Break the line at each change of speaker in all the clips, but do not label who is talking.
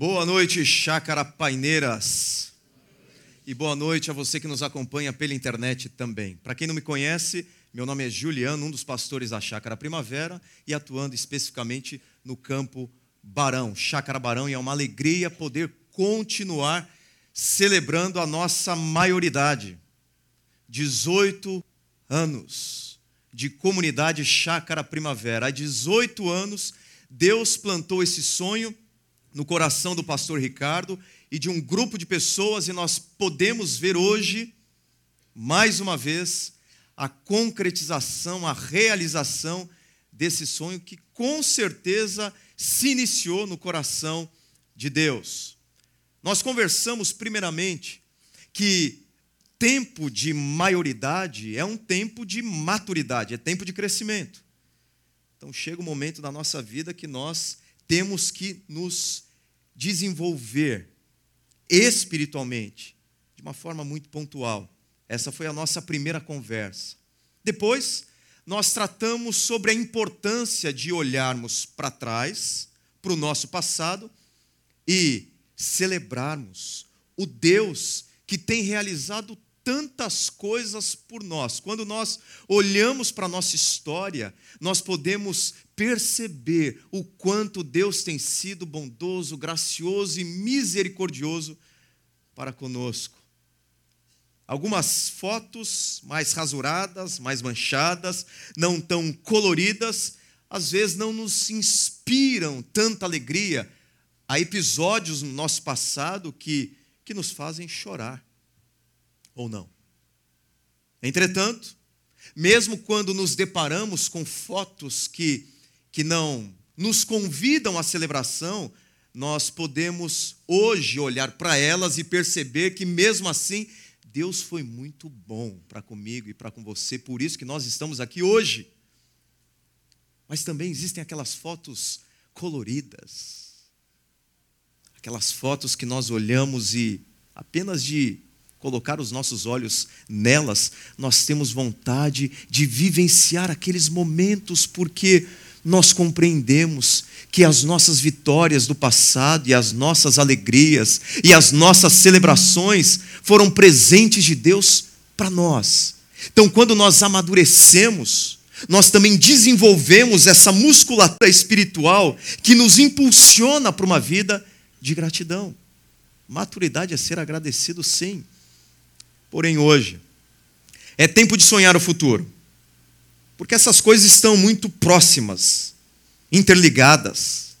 Boa noite, Chácara Paineiras. E boa noite a você que nos acompanha pela internet também. Para quem não me conhece, meu nome é Juliano, um dos pastores da Chácara Primavera e atuando especificamente no campo Barão, Chácara Barão, e é uma alegria poder continuar celebrando a nossa maioridade. 18 anos de comunidade Chácara Primavera. Há 18 anos, Deus plantou esse sonho no coração do pastor Ricardo e de um grupo de pessoas, e nós podemos ver hoje, mais uma vez, a concretização, a realização desse sonho que com certeza se iniciou no coração de Deus. Nós conversamos primeiramente que tempo de maioridade é um tempo de maturidade, é tempo de crescimento. Então chega o um momento da nossa vida que nós temos que nos desenvolver espiritualmente de uma forma muito pontual. Essa foi a nossa primeira conversa. Depois, nós tratamos sobre a importância de olharmos para trás, para o nosso passado e celebrarmos o Deus que tem realizado tantas coisas por nós. Quando nós olhamos para a nossa história, nós podemos perceber o quanto Deus tem sido bondoso, gracioso e misericordioso para conosco. Algumas fotos mais rasuradas, mais manchadas, não tão coloridas, às vezes não nos inspiram tanta alegria. Há episódios no nosso passado que, que nos fazem chorar ou não. Entretanto, mesmo quando nos deparamos com fotos que, que não nos convidam à celebração, nós podemos hoje olhar para elas e perceber que, mesmo assim, Deus foi muito bom para comigo e para com você, por isso que nós estamos aqui hoje. Mas também existem aquelas fotos coloridas, aquelas fotos que nós olhamos e apenas de colocar os nossos olhos nelas, nós temos vontade de vivenciar aqueles momentos, porque nós compreendemos que as nossas vitórias do passado e as nossas alegrias e as nossas celebrações foram presentes de Deus para nós. Então, quando nós amadurecemos, nós também desenvolvemos essa musculatura espiritual que nos impulsiona para uma vida de gratidão. Maturidade é ser agradecido, sim. Porém, hoje, é tempo de sonhar o futuro. Porque essas coisas estão muito próximas, interligadas.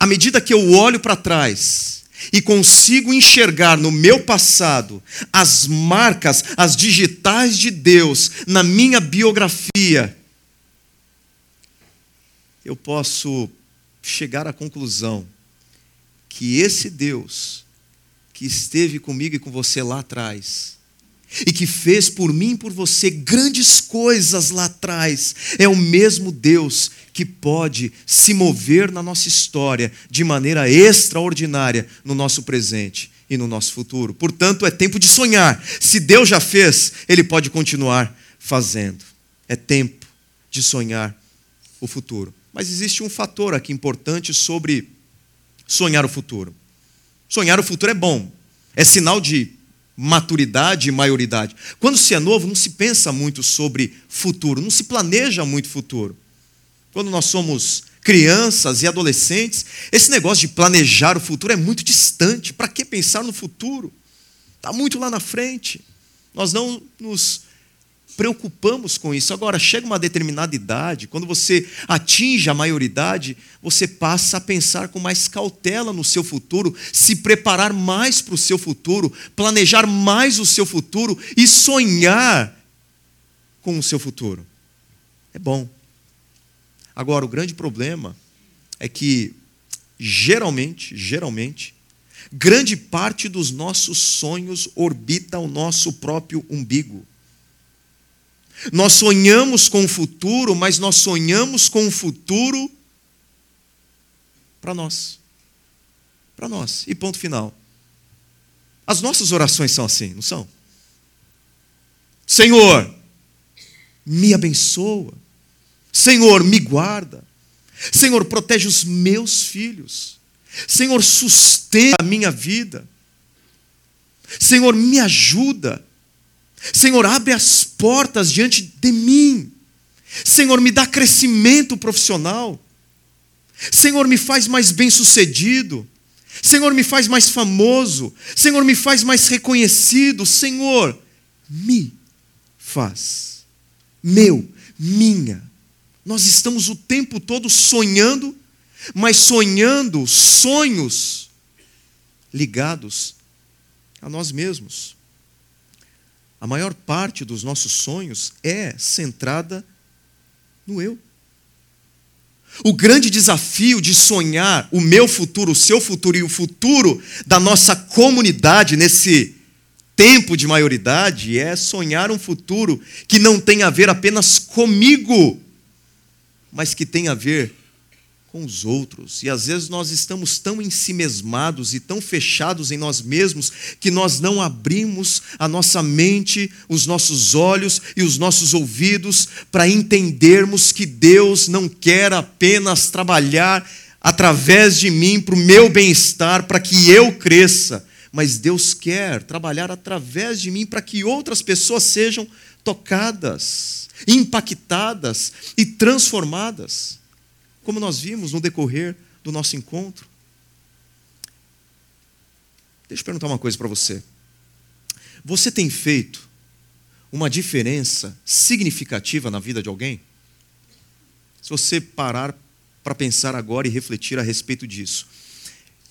À medida que eu olho para trás e consigo enxergar no meu passado as marcas, as digitais de Deus na minha biografia, eu posso chegar à conclusão que esse Deus que esteve comigo e com você lá atrás, e que fez por mim e por você grandes coisas lá atrás, é o mesmo Deus que pode se mover na nossa história de maneira extraordinária no nosso presente e no nosso futuro. Portanto, é tempo de sonhar. Se Deus já fez, Ele pode continuar fazendo. É tempo de sonhar o futuro. Mas existe um fator aqui importante sobre sonhar o futuro. Sonhar o futuro é bom, é sinal de maturidade e maioridade. Quando se é novo, não se pensa muito sobre futuro, não se planeja muito futuro. Quando nós somos crianças e adolescentes, esse negócio de planejar o futuro é muito distante. Para que pensar no futuro? Está muito lá na frente. Nós não nos preocupamos com isso. Agora, chega uma determinada idade, quando você atinge a maioridade, você passa a pensar com mais cautela no seu futuro, se preparar mais para o seu futuro, planejar mais o seu futuro e sonhar com o seu futuro. É bom. Agora, o grande problema é que, geralmente, geralmente, grande parte dos nossos sonhos orbita o nosso próprio umbigo. Nós sonhamos com o futuro, mas nós sonhamos com o futuro para nós. Para nós. E ponto final. As nossas orações são assim, não são? Senhor, me abençoa. Senhor, me guarda. Senhor, protege os meus filhos. Senhor, sustenta a minha vida. Senhor, me ajuda. Senhor, abre as portas diante de mim. Senhor, me dá crescimento profissional. Senhor, me faz mais bem-sucedido. Senhor, me faz mais famoso. Senhor, me faz mais reconhecido. Senhor, me faz. Meu, minha. Nós estamos o tempo todo sonhando, mas sonhando sonhos ligados a nós mesmos. A maior parte dos nossos sonhos é centrada no eu. O grande desafio de sonhar o meu futuro, o seu futuro e o futuro da nossa comunidade nesse tempo de maioridade é sonhar um futuro que não tem a ver apenas comigo, mas que tem a ver com os outros. E às vezes nós estamos tão ensimesmados e tão fechados em nós mesmos que nós não abrimos a nossa mente, os nossos olhos e os nossos ouvidos para entendermos que Deus não quer apenas trabalhar através de mim para o meu bem-estar, para que eu cresça, mas Deus quer trabalhar através de mim para que outras pessoas sejam tocadas, impactadas e transformadas como nós vimos no decorrer do nosso encontro. Deixa eu perguntar uma coisa para você. Você tem feito uma diferença significativa na vida de alguém? Se você parar para pensar agora e refletir a respeito disso.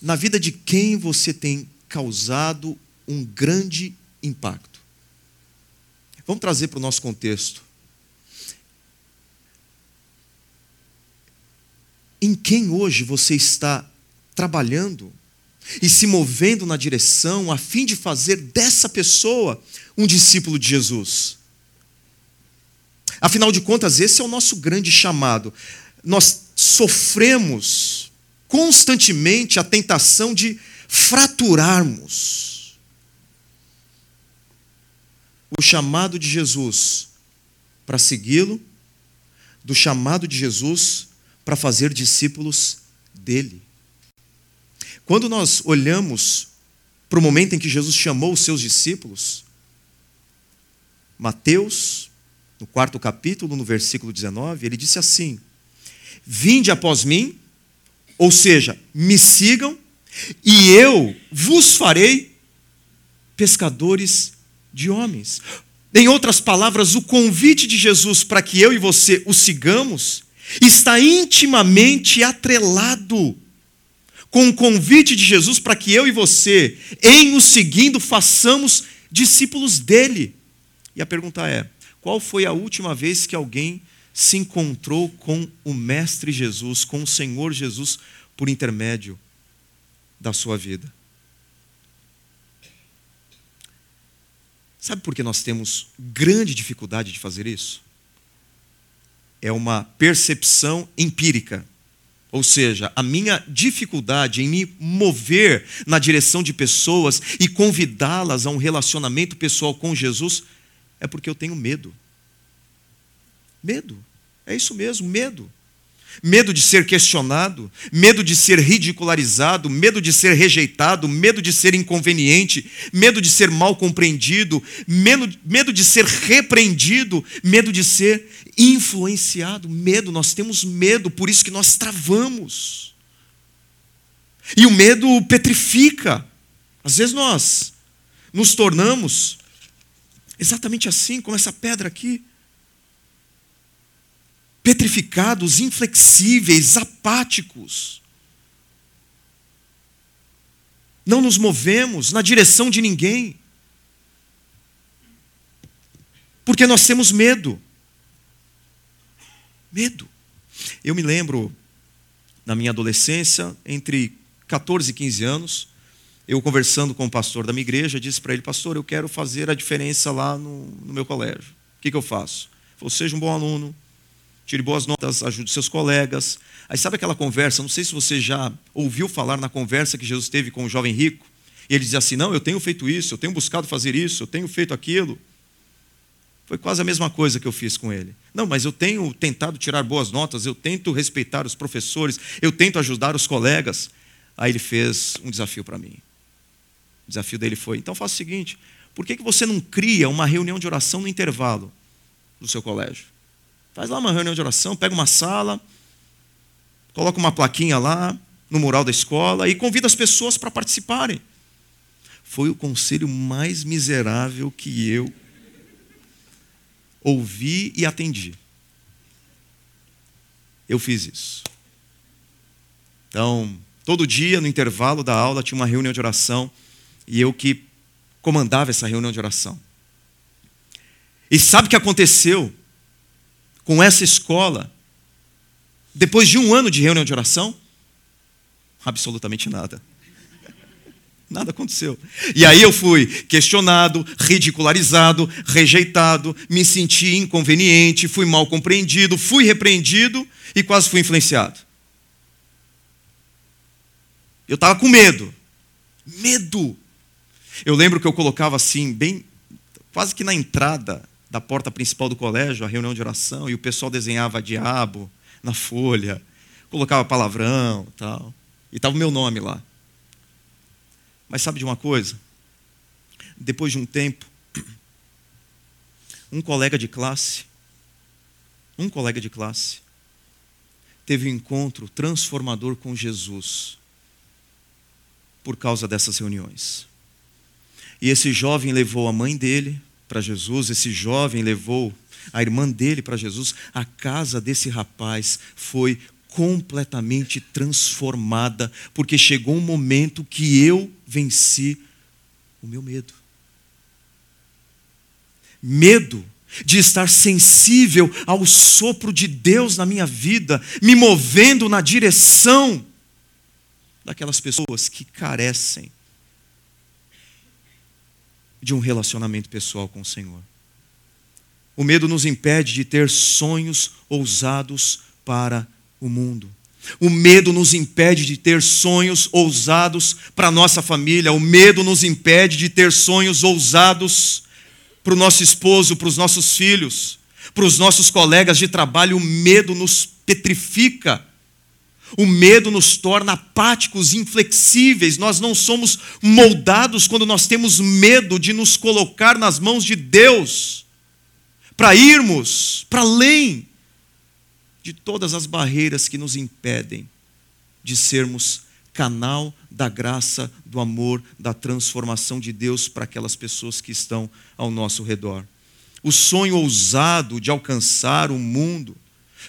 Na vida de quem você tem causado um grande impacto? Vamos trazer para o nosso contexto. Em quem hoje você está trabalhando e se movendo na direção a fim de fazer dessa pessoa um discípulo de Jesus. Afinal de contas, esse é o nosso grande chamado. Nós sofremos constantemente a tentação de fraturarmos o chamado de Jesus para segui-lo, do chamado de Jesus para fazer discípulos dele. Quando nós olhamos para o momento em que Jesus chamou os seus discípulos, Mateus, no quarto capítulo, no versículo 19, ele disse assim: Vinde após mim, ou seja, me sigam, e eu vos farei pescadores de homens. Em outras palavras, o convite de Jesus para que eu e você o sigamos está intimamente atrelado com o convite de Jesus para que eu e você, em o seguindo, façamos discípulos dele. E a pergunta é: qual foi a última vez que alguém se encontrou com o Mestre Jesus, com o Senhor Jesus, por intermédio da sua vida? Sabe por que nós temos grande dificuldade de fazer isso? É uma percepção empírica. Ou seja, a minha dificuldade em me mover na direção de pessoas e convidá-las a um relacionamento pessoal com Jesus é porque eu tenho medo. Medo. É isso mesmo, medo medo de ser questionado, medo de ser ridicularizado, medo de ser rejeitado, medo de ser inconveniente, medo de ser mal compreendido, medo, medo de ser repreendido, medo de ser influenciado. Medo, nós temos medo, por isso que nós travamos. E o medo petrifica. Às vezes nós nos tornamos exatamente assim, como essa pedra aqui petrificados, inflexíveis, apáticos. Não nos movemos na direção de ninguém. Porque nós temos medo. Medo. Eu me lembro, na minha adolescência, entre 14 e 15 anos, eu conversando com o pastor da minha igreja, disse para ele: Pastor, eu quero fazer a diferença lá no, no meu colégio. O que, que eu faço? Ele falou: Seja um bom aluno, tire boas notas, ajude seus colegas. Aí sabe aquela conversa? Não sei se você já ouviu falar na conversa que Jesus teve com o jovem rico. E ele dizia assim: Não, eu tenho feito isso, eu tenho buscado fazer isso, eu tenho feito aquilo. Foi quase a mesma coisa que eu fiz com ele. Não, mas eu tenho tentado tirar boas notas, eu tento respeitar os professores, eu tento ajudar os colegas. Aí ele fez um desafio para mim. O desafio dele foi: então faça o seguinte, por que, que você não cria uma reunião de oração no intervalo do seu colégio? Faz lá uma reunião de oração, pega uma sala, coloca uma plaquinha lá no mural da escola e convida as pessoas para participarem. Foi o conselho mais miserável que eu ouvi e atendi. Eu fiz isso. Então, todo dia, no intervalo da aula, tinha uma reunião de oração e eu que comandava essa reunião de oração. E sabe o que aconteceu com essa escola? Depois de um ano de reunião de oração? Absolutamente nada. Nada aconteceu. E aí eu fui questionado, ridicularizado, rejeitado, me senti inconveniente, fui mal compreendido, fui repreendido e quase fui influenciado. Eu estava com medo. Medo. Eu lembro que eu colocava assim, bem, quase que na entrada da porta principal do colégio, a reunião de oração, e o pessoal desenhava diabo na folha, colocava palavrão tal. E estava o meu nome lá. Mas sabe de uma coisa? Depois de um tempo, um colega de classe, um colega de classe, teve um encontro transformador com Jesus por causa dessas reuniões. E esse jovem levou a mãe dele para Jesus, esse jovem levou a irmã dele para Jesus. A casa desse rapaz foi completamente transformada, porque chegou um momento que eu venci o meu medo. Medo de estar sensível ao sopro de Deus na minha vida, me movendo na direção daquelas pessoas que carecem de um relacionamento pessoal com o Senhor. O medo nos impede de ter sonhos ousados para o mundo. O medo nos impede de ter sonhos ousados para a nossa família. O medo nos impede de ter sonhos ousados para o nosso esposo, para os nossos filhos, para os nossos colegas de trabalho. O medo nos petrifica. O medo nos torna apáticos, inflexíveis. Nós não somos moldados quando nós temos medo de nos colocar nas mãos de Deus, para irmos para além de todas as barreiras que nos impedem de sermos canal da graça, do amor, da transformação de Deus para aquelas pessoas que estão ao nosso redor. O sonho ousado de alcançar o mundo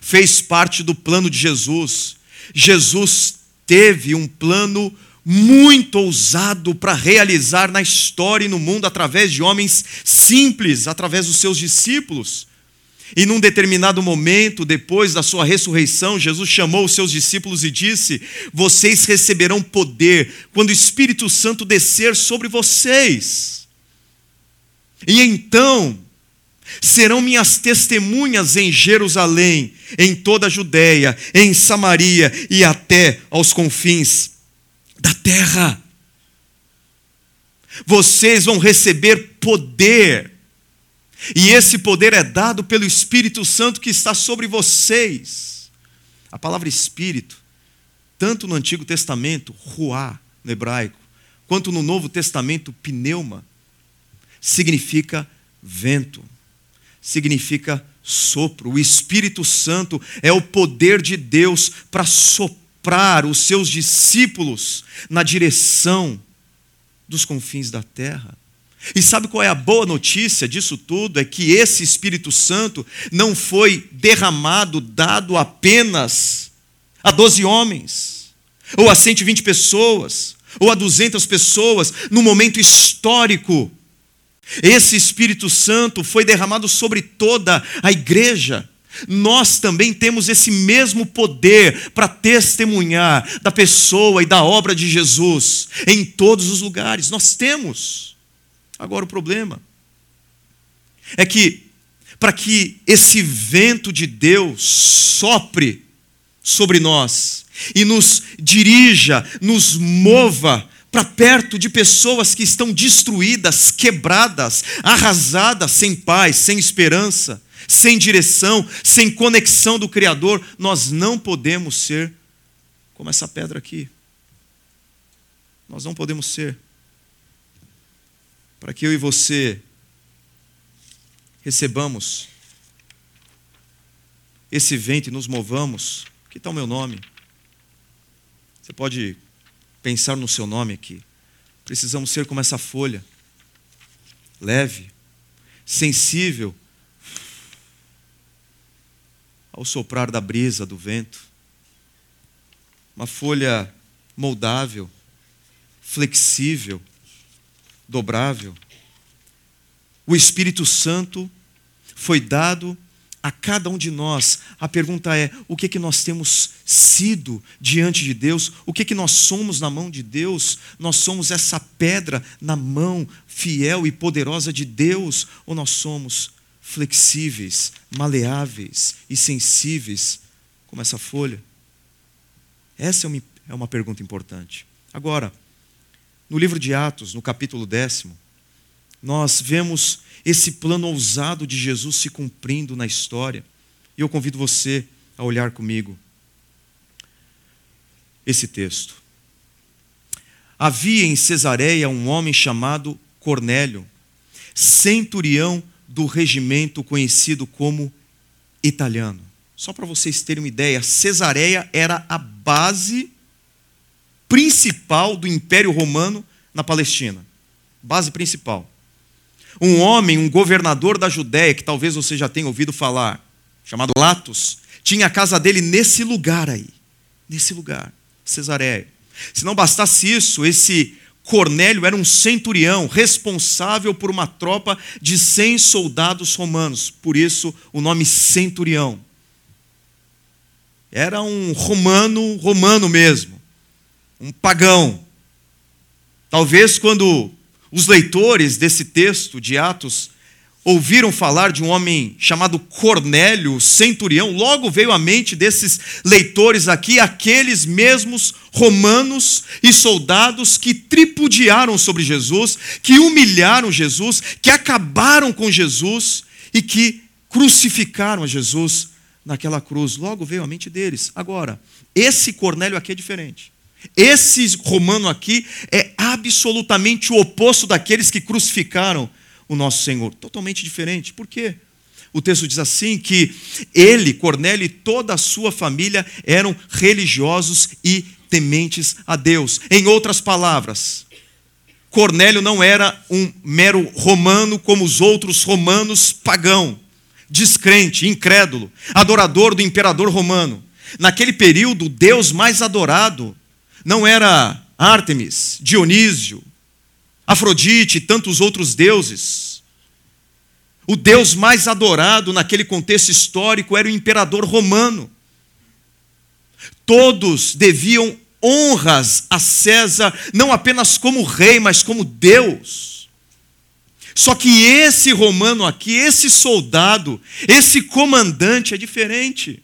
fez parte do plano de Jesus. Jesus teve um plano muito ousado para realizar na história e no mundo através de homens simples, através dos seus discípulos. E num determinado momento, depois da sua ressurreição, Jesus chamou os seus discípulos e disse: Vocês receberão poder quando o Espírito Santo descer sobre vocês. E então serão minhas testemunhas em Jerusalém, em toda a Judéia, em Samaria e até aos confins da terra. Vocês vão receber poder e esse poder é dado pelo Espírito Santo que está sobre vocês. A palavra Espírito, tanto no Antigo Testamento, ruá, no hebraico, quanto no Novo Testamento, pneuma, significa vento, significa sopro. O Espírito Santo é o poder de Deus para soprar os seus discípulos na direção dos confins da terra. E sabe qual é a boa notícia disso tudo? É que esse Espírito Santo não foi derramado, dado apenas a 12 homens, ou a 120 pessoas, ou a 200 pessoas, no momento histórico. Esse Espírito Santo foi derramado sobre toda a igreja. Nós também temos esse mesmo poder para testemunhar da pessoa e da obra de Jesus em todos os lugares. Nós temos. Agora, o problema é que, para que esse vento de Deus sopre sobre nós e nos dirija, nos mova para perto de pessoas que estão destruídas, quebradas, arrasadas, sem paz, sem esperança, sem direção, sem conexão do Criador, nós não podemos ser como essa pedra aqui. Nós não podemos ser. Para que eu e você recebamos esse vento e nos movamos, que tal o meu nome? Você pode pensar no seu nome aqui. Precisamos ser como essa folha, leve, sensível ao soprar da brisa, do vento. Uma folha moldável, flexível, dobrável. O Espírito Santo foi dado a cada um de nós. A pergunta é: o que é que nós temos sido diante de Deus? O que é que nós somos na mão de Deus? Nós somos essa pedra na mão fiel e poderosa de Deus ou nós somos flexíveis, maleáveis e sensíveis como essa folha? Essa é uma, é uma pergunta importante. Agora, no livro de Atos, no capítulo décimo, nós vemos esse plano ousado de Jesus se cumprindo na história. E eu convido você a olhar comigo esse texto. Havia em Cesareia um homem chamado Cornélio, centurião do regimento conhecido como italiano. Só para vocês terem uma ideia, Cesareia era a base principal do Império Romano na Palestina. Base principal. Um homem, um governador da Judéia, que talvez você já tenha ouvido falar, chamado Latos, tinha a casa dele nesse lugar aí. Nesse lugar, Cesareia. Se não bastasse isso, esse Cornélio era um centurião responsável por uma tropa de 100 soldados romanos. Por isso, o nome centurião. Era um romano, romano mesmo. Um pagão. Talvez quando os leitores desse texto de Atos ouviram falar de um homem chamado Cornélio, centurião, logo veio à mente desses leitores aqui aqueles mesmos romanos e soldados que tripudiaram sobre Jesus, que humilharam Jesus, que acabaram com Jesus e que crucificaram a Jesus naquela cruz. Logo veio à mente deles. Agora, esse Cornélio aqui é diferente. Esse romano aqui é absolutamente o oposto daqueles que crucificaram o nosso Senhor. Totalmente diferente. Por quê? O texto diz assim que ele, Cornélio e toda a sua família eram religiosos e tementes a Deus. Em outras palavras, Cornélio não era um mero romano como os outros romanos pagão, descrente, incrédulo, adorador do imperador romano. Naquele período, o Deus mais adorado não era Ártemis, Dionísio, Afrodite e tantos outros deuses. O deus mais adorado naquele contexto histórico era o imperador romano. Todos deviam honras a César, não apenas como rei, mas como Deus. Só que esse romano aqui, esse soldado, esse comandante é diferente.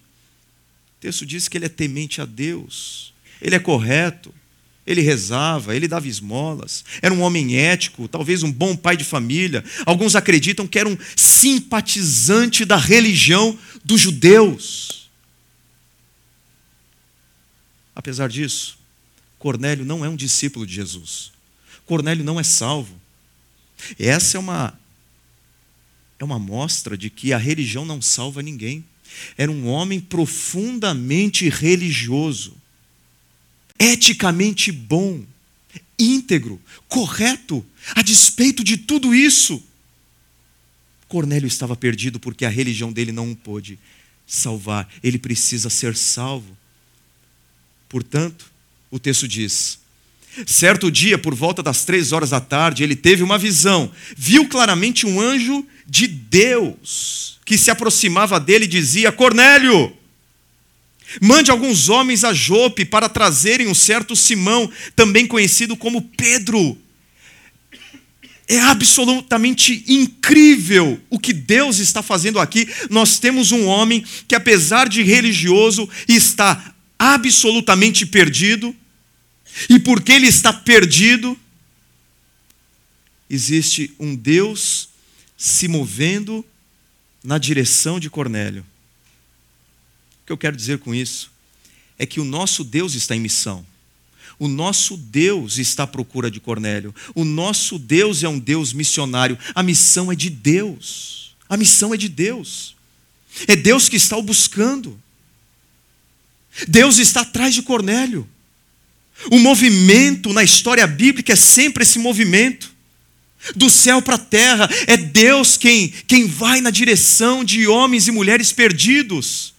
O texto diz que ele é temente a Deus ele é correto, ele rezava, ele dava esmolas, era um homem ético, talvez um bom pai de família. Alguns acreditam que era um simpatizante da religião dos judeus. Apesar disso, Cornélio não é um discípulo de Jesus. Cornélio não é salvo. Essa é uma é uma mostra de que a religião não salva ninguém. Era um homem profundamente religioso eticamente bom, íntegro, correto, a despeito de tudo isso. Cornélio estava perdido porque a religião dele não o pôde salvar, ele precisa ser salvo. Portanto, o texto diz: certo dia, por volta das três horas da tarde, ele teve uma visão, viu claramente um anjo de Deus que se aproximava dele e dizia: Cornélio. Mande alguns homens a Jope para trazerem um certo Simão, também conhecido como Pedro. É absolutamente incrível o que Deus está fazendo aqui. Nós temos um homem que, apesar de religioso, está absolutamente perdido. E porque ele está perdido, existe um Deus se movendo na direção de Cornélio. O que eu quero dizer com isso é que o nosso Deus está em missão. O nosso Deus está à procura de Cornélio. O nosso Deus é um Deus missionário. A missão é de Deus. A missão é de Deus. É Deus que está o buscando. Deus está atrás de Cornélio. O movimento na história bíblica é sempre esse movimento. Do céu para a terra, é Deus quem, quem vai na direção de homens e mulheres perdidos.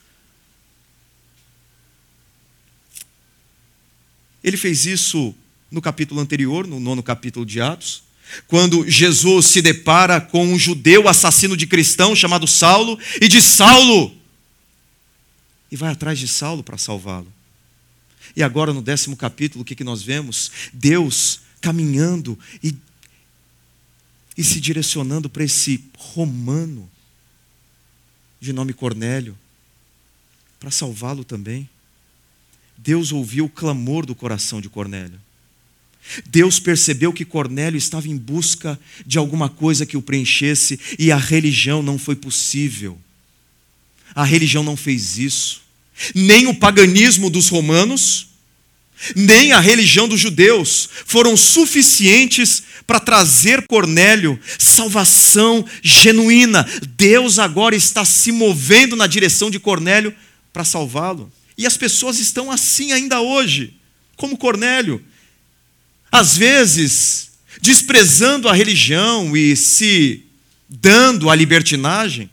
Ele fez isso no capítulo anterior, no nono capítulo de Atos, quando Jesus se depara com um judeu assassino de cristão chamado Saulo e diz: Saulo! E vai atrás de Saulo para salvá-lo. E agora, no décimo capítulo, o que, que nós vemos? Deus caminhando e, e se direcionando para esse romano de nome Cornélio, para salvá-lo também. Deus ouviu o clamor do coração de Cornélio. Deus percebeu que Cornélio estava em busca de alguma coisa que o preenchesse e a religião não foi possível. A religião não fez isso. Nem o paganismo dos romanos, nem a religião dos judeus foram suficientes para trazer Cornélio salvação genuína. Deus agora está se movendo na direção de Cornélio para salvá-lo. E as pessoas estão assim ainda hoje, como Cornélio. Às vezes, desprezando a religião e se dando à libertinagem,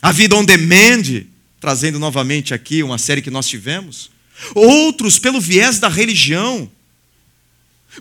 a vida on demand, trazendo novamente aqui uma série que nós tivemos. Outros, pelo viés da religião,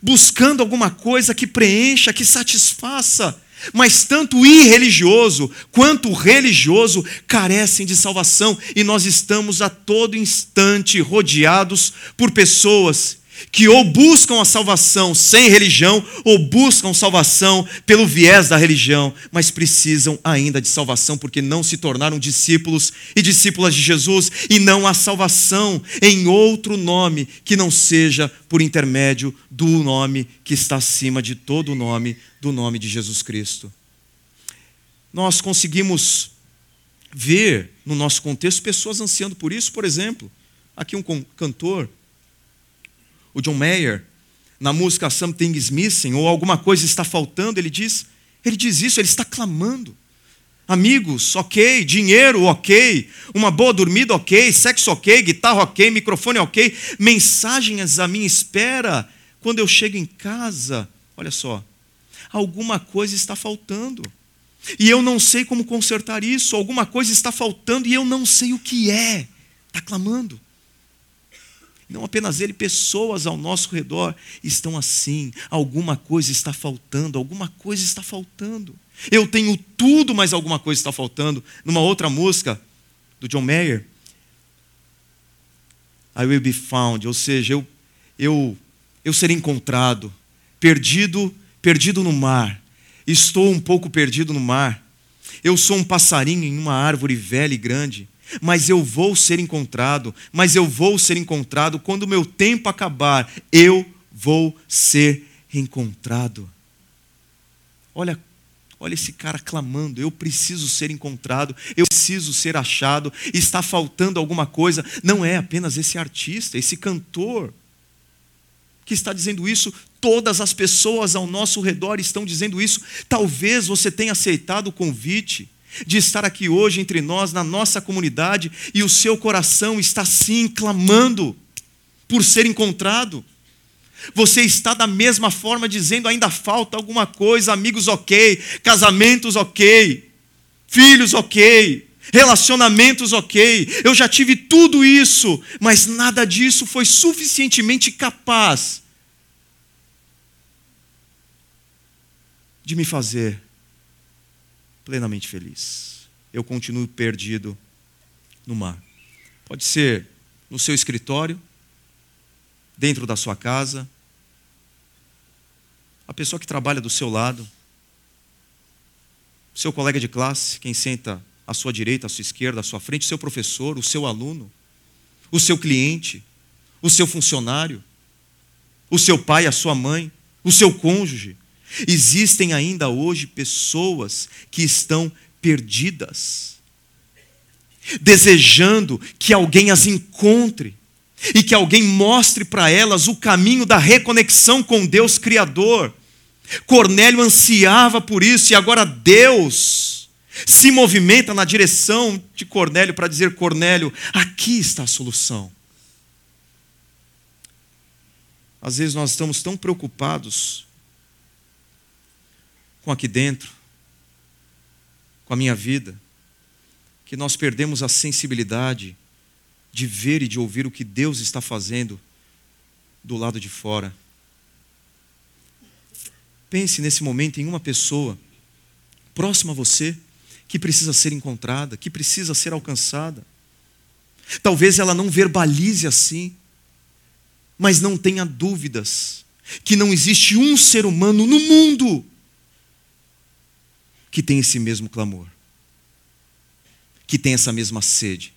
buscando alguma coisa que preencha, que satisfaça. Mas tanto o irreligioso quanto o religioso carecem de salvação, e nós estamos a todo instante rodeados por pessoas que ou buscam a salvação sem religião, ou buscam salvação pelo viés da religião, mas precisam ainda de salvação porque não se tornaram discípulos e discípulas de Jesus, e não há salvação em outro nome que não seja por intermédio do nome que está acima de todo o nome, do nome de Jesus Cristo. Nós conseguimos ver no nosso contexto pessoas ansiando por isso, por exemplo, aqui um cantor o John Mayer, na música Something is Missing, ou alguma coisa está faltando, ele diz, ele diz isso, ele está clamando. Amigos, ok, dinheiro, ok, uma boa dormida, ok, sexo, ok, guitarra, ok, microfone, ok, mensagens à minha espera. Quando eu chego em casa, olha só, alguma coisa está faltando. E eu não sei como consertar isso, alguma coisa está faltando e eu não sei o que é. Está clamando. Não apenas ele, pessoas ao nosso redor estão assim. Alguma coisa está faltando, alguma coisa está faltando. Eu tenho tudo, mas alguma coisa está faltando. Numa outra música do John Mayer, I will be found, ou seja, eu, eu, eu serei encontrado, perdido, perdido no mar. Estou um pouco perdido no mar. Eu sou um passarinho em uma árvore velha e grande mas eu vou ser encontrado, mas eu vou ser encontrado quando o meu tempo acabar, eu vou ser encontrado. Olha, olha esse cara clamando, eu preciso ser encontrado, eu preciso ser achado, está faltando alguma coisa. Não é apenas esse artista, esse cantor que está dizendo isso, todas as pessoas ao nosso redor estão dizendo isso. Talvez você tenha aceitado o convite de estar aqui hoje entre nós, na nossa comunidade, e o seu coração está sim clamando por ser encontrado. Você está da mesma forma dizendo: ainda falta alguma coisa, amigos, ok, casamentos, ok, filhos, ok, relacionamentos, ok. Eu já tive tudo isso, mas nada disso foi suficientemente capaz de me fazer plenamente feliz. Eu continuo perdido no mar. Pode ser no seu escritório, dentro da sua casa, a pessoa que trabalha do seu lado, seu colega de classe, quem senta à sua direita, à sua esquerda, à sua frente, seu professor, o seu aluno, o seu cliente, o seu funcionário, o seu pai, a sua mãe, o seu cônjuge, Existem ainda hoje pessoas que estão perdidas, desejando que alguém as encontre, e que alguém mostre para elas o caminho da reconexão com Deus Criador. Cornélio ansiava por isso e agora Deus se movimenta na direção de Cornélio para dizer: Cornélio, aqui está a solução. Às vezes nós estamos tão preocupados com aqui dentro, com a minha vida, que nós perdemos a sensibilidade de ver e de ouvir o que Deus está fazendo do lado de fora. Pense nesse momento em uma pessoa próxima a você que precisa ser encontrada, que precisa ser alcançada. Talvez ela não verbalize assim, mas não tenha dúvidas que não existe um ser humano no mundo que tem esse mesmo clamor, que tem essa mesma sede,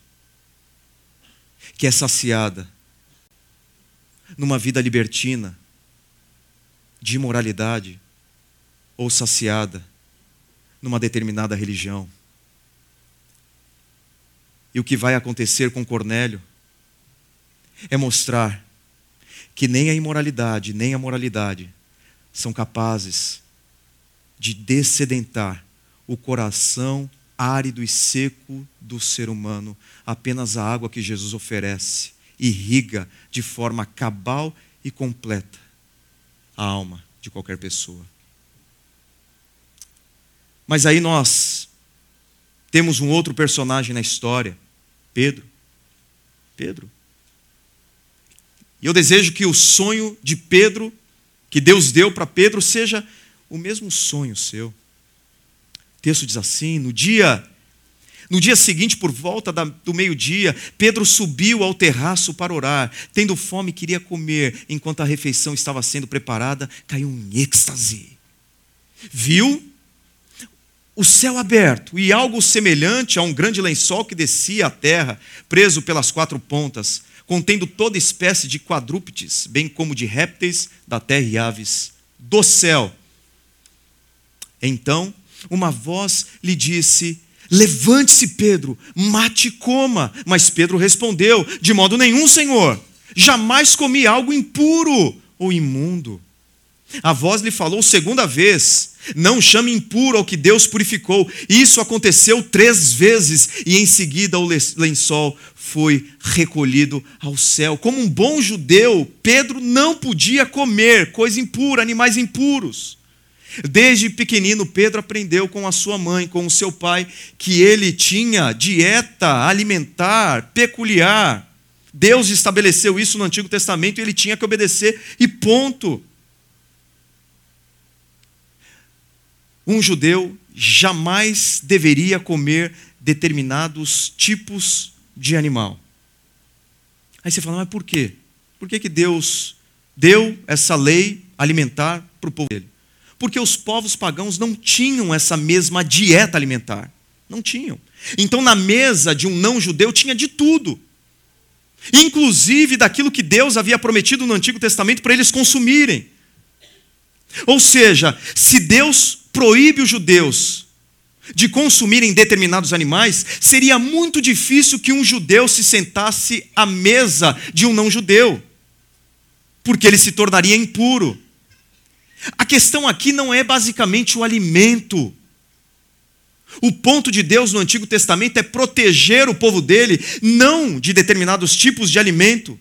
que é saciada numa vida libertina, de imoralidade, ou saciada numa determinada religião. E o que vai acontecer com Cornélio é mostrar que nem a imoralidade, nem a moralidade são capazes de descedentar o coração árido e seco do ser humano. Apenas a água que Jesus oferece irriga de forma cabal e completa a alma de qualquer pessoa. Mas aí nós temos um outro personagem na história, Pedro. Pedro. E eu desejo que o sonho de Pedro, que Deus deu para Pedro, seja o mesmo sonho seu. Texto diz assim: no dia no dia seguinte, por volta do meio-dia, Pedro subiu ao terraço para orar. Tendo fome, queria comer. Enquanto a refeição estava sendo preparada, caiu em êxtase. Viu o céu aberto e algo semelhante a um grande lençol que descia à terra, preso pelas quatro pontas, contendo toda espécie de quadrúpedes, bem como de répteis da terra e aves do céu. Então, uma voz lhe disse: Levante-se, Pedro, mate e coma. Mas Pedro respondeu: De modo nenhum, Senhor. Jamais comi algo impuro ou imundo. A voz lhe falou segunda vez: Não chame impuro ao que Deus purificou. Isso aconteceu três vezes, e em seguida o lençol foi recolhido ao céu. Como um bom judeu, Pedro não podia comer coisa impura, animais impuros. Desde pequenino, Pedro aprendeu com a sua mãe, com o seu pai, que ele tinha dieta alimentar peculiar. Deus estabeleceu isso no Antigo Testamento e ele tinha que obedecer, e ponto. Um judeu jamais deveria comer determinados tipos de animal. Aí você fala, mas por quê? Por que, que Deus deu essa lei alimentar para o povo dele? Porque os povos pagãos não tinham essa mesma dieta alimentar. Não tinham. Então, na mesa de um não-judeu tinha de tudo. Inclusive daquilo que Deus havia prometido no Antigo Testamento para eles consumirem. Ou seja, se Deus proíbe os judeus de consumirem determinados animais, seria muito difícil que um judeu se sentasse à mesa de um não-judeu, porque ele se tornaria impuro. A questão aqui não é basicamente o alimento. O ponto de Deus no Antigo Testamento é proteger o povo dele, não de determinados tipos de alimento,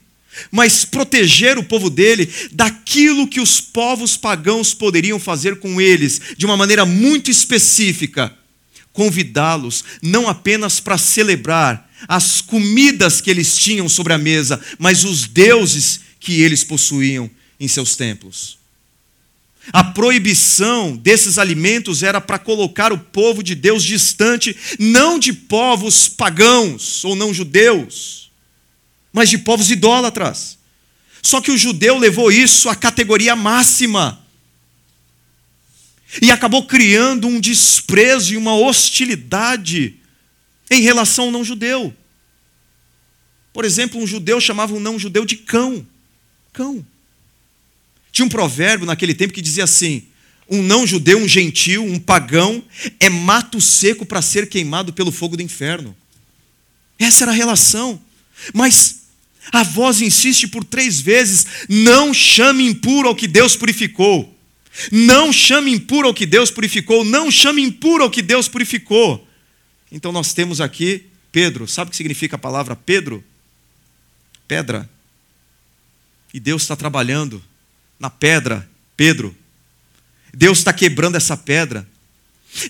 mas proteger o povo dele daquilo que os povos pagãos poderiam fazer com eles, de uma maneira muito específica. Convidá-los não apenas para celebrar as comidas que eles tinham sobre a mesa, mas os deuses que eles possuíam em seus templos. A proibição desses alimentos era para colocar o povo de Deus distante, não de povos pagãos ou não judeus, mas de povos idólatras. Só que o judeu levou isso à categoria máxima e acabou criando um desprezo e uma hostilidade em relação ao não judeu. Por exemplo, um judeu chamava um não judeu de cão. Cão. Tinha um provérbio naquele tempo que dizia assim: um não-judeu, um gentil, um pagão, é mato seco para ser queimado pelo fogo do inferno. Essa era a relação. Mas A voz insiste por três vezes: não chame impuro ao que Deus purificou. Não chame impuro ao que Deus purificou. Não chame impuro ao que Deus purificou. Então nós temos aqui Pedro. Sabe o que significa a palavra Pedro? Pedra. E Deus está trabalhando na pedra, Pedro. Deus está quebrando essa pedra.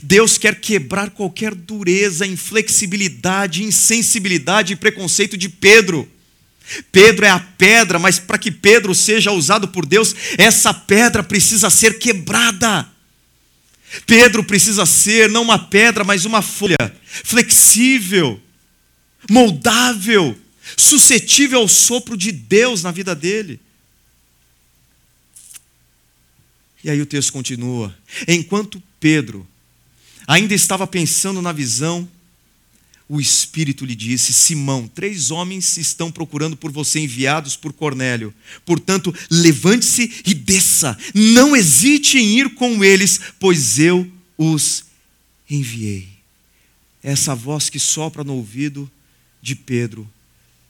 Deus quer quebrar qualquer dureza, inflexibilidade, insensibilidade e preconceito de Pedro. Pedro é a pedra, mas para que Pedro seja usado por Deus, essa pedra precisa ser quebrada. Pedro precisa ser não uma pedra, mas uma folha flexível, moldável, suscetível ao sopro de Deus na vida dele. E aí o texto continua: enquanto Pedro ainda estava pensando na visão, o Espírito lhe disse: Simão, três homens estão procurando por você, enviados por Cornélio. Portanto, levante-se e desça. Não hesite em ir com eles, pois eu os enviei. Essa voz que sopra no ouvido de Pedro.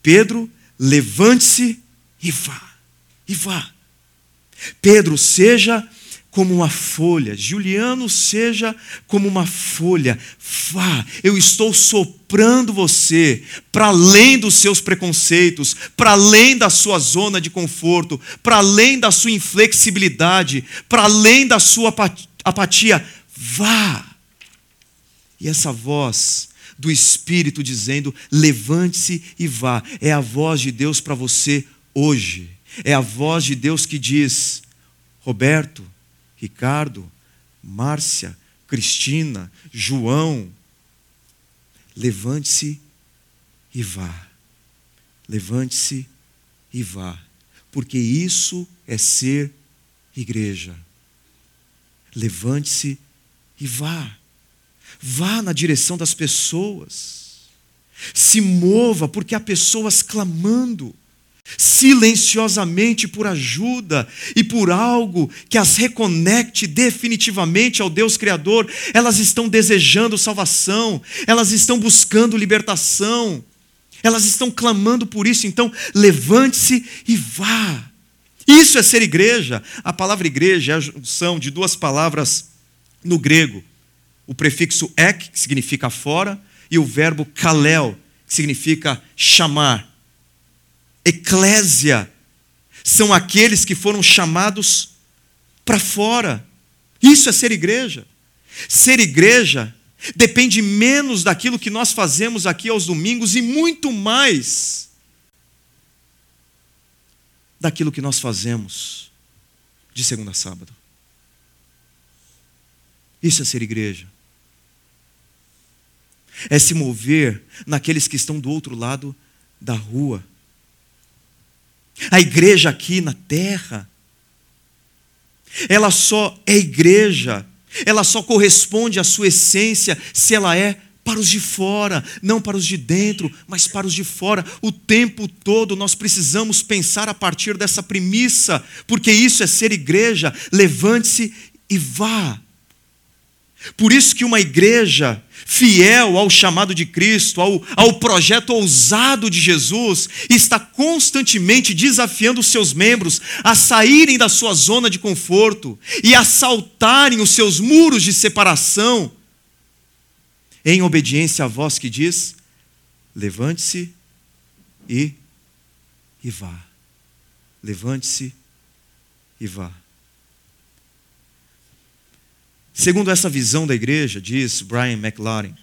Pedro, levante-se e vá. E vá. Pedro, seja como uma folha. Juliano, seja como uma folha. Vá, eu estou soprando você para além dos seus preconceitos, para além da sua zona de conforto, para além da sua inflexibilidade, para além da sua apatia. Vá. E essa voz do Espírito dizendo: levante-se e vá, é a voz de Deus para você hoje. É a voz de Deus que diz: Roberto, Ricardo, Márcia, Cristina, João, levante-se e vá. Levante-se e vá. Porque isso é ser igreja. Levante-se e vá. Vá na direção das pessoas. Se mova, porque há pessoas clamando silenciosamente por ajuda e por algo que as reconecte definitivamente ao Deus Criador. Elas estão desejando salvação, elas estão buscando libertação, elas estão clamando por isso. Então, levante-se e vá. Isso é ser igreja. A palavra igreja é a junção de duas palavras no grego: o prefixo ek, que significa fora, e o verbo kalel, que significa chamar eclésia, são aqueles que foram chamados para fora. Isso é ser igreja. Ser igreja depende menos daquilo que nós fazemos aqui aos domingos e muito mais daquilo que nós fazemos de segunda a sábado. Isso é ser igreja. É se mover naqueles que estão do outro lado da rua a igreja aqui na terra, ela só é igreja, ela só corresponde à sua essência se ela é para os de fora, não para os de dentro, mas para os de fora. O tempo todo nós precisamos pensar a partir dessa premissa, porque isso é ser igreja. Levante-se e vá. Por isso que uma igreja fiel ao chamado de Cristo, ao, ao projeto ousado de Jesus, está constantemente desafiando os seus membros a saírem da sua zona de conforto e a saltarem os seus muros de separação, em obediência à voz que diz: levante-se e, e vá. Levante-se e vá. Segundo essa visão da igreja, diz Brian McLaren,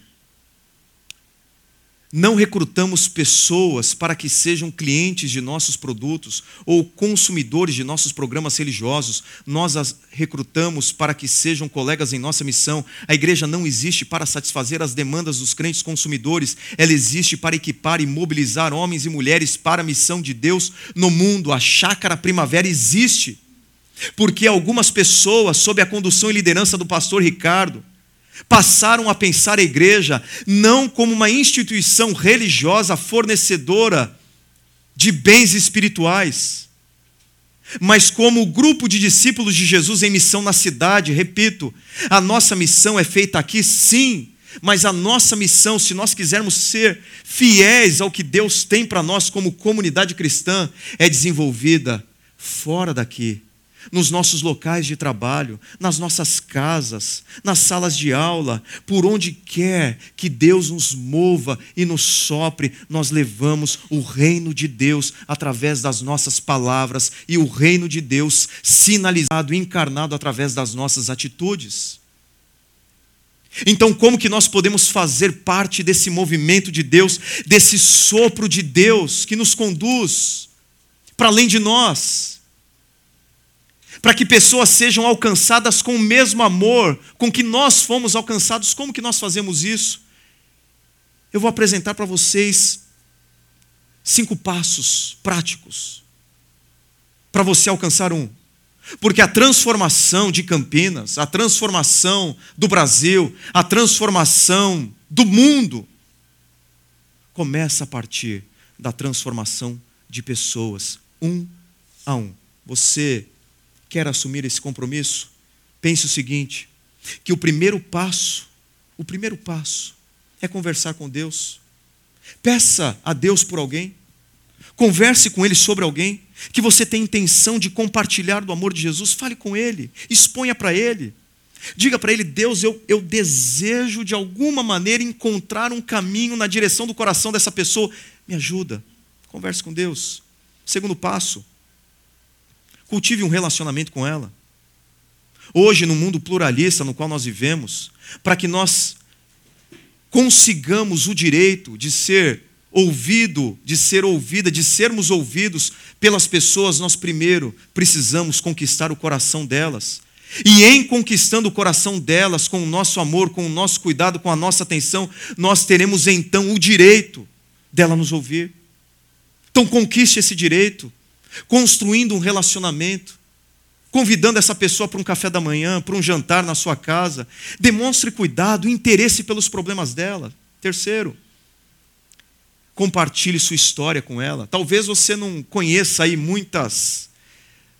não recrutamos pessoas para que sejam clientes de nossos produtos ou consumidores de nossos programas religiosos, nós as recrutamos para que sejam colegas em nossa missão. A igreja não existe para satisfazer as demandas dos crentes consumidores, ela existe para equipar e mobilizar homens e mulheres para a missão de Deus no mundo. A chácara primavera existe porque algumas pessoas, sob a condução e liderança do pastor Ricardo, passaram a pensar a igreja não como uma instituição religiosa fornecedora de bens espirituais, mas como o grupo de discípulos de Jesus em missão na cidade. Repito, a nossa missão é feita aqui, sim, Mas a nossa missão, se nós quisermos ser fiéis ao que Deus tem para nós como comunidade cristã, é desenvolvida fora daqui, nos nossos locais de trabalho, nas nossas casas, nas salas de aula, por onde quer que Deus nos mova e nos sopre, nós levamos o reino de Deus através das nossas palavras e o reino de Deus sinalizado, encarnado através das nossas atitudes. Então, como que nós podemos fazer parte desse movimento de Deus, desse sopro de Deus que nos conduz para além de nós? Para que pessoas sejam alcançadas com o mesmo amor com que nós fomos alcançados, como que nós fazemos isso? Eu vou apresentar para vocês cinco passos práticos para você alcançar um. Porque a transformação de Campinas, a transformação do Brasil, a transformação do mundo, começa a partir da transformação de pessoas, um a um. Você quer assumir esse compromisso? Pense o seguinte: que o primeiro passo, o primeiro passo, é conversar com Deus. Peça a Deus por alguém. Converse com Ele sobre alguém que você tem intenção de compartilhar do amor de Jesus. Fale com Ele, exponha para Ele. Diga para Ele: Deus, eu, eu desejo de alguma maneira encontrar um caminho na direção do coração dessa pessoa. Me ajuda. Converse com Deus. Segundo passo, cultive um relacionamento com ela. Hoje, no mundo pluralista no qual nós vivemos, para que nós consigamos o direito de ser ouvido, de ser ouvida, de sermos ouvidos pelas pessoas, nós primeiro precisamos conquistar o coração delas. E em conquistando o coração delas, com o nosso amor, com o nosso cuidado, com a nossa atenção, nós teremos então o direito dela nos ouvir. Então conquiste esse direito, construindo um relacionamento, convidando essa pessoa para um café da manhã, para um jantar na sua casa. Demonstre cuidado, interesse pelos problemas dela. Terceiro, compartilhe sua história com ela. Talvez você não conheça aí muitas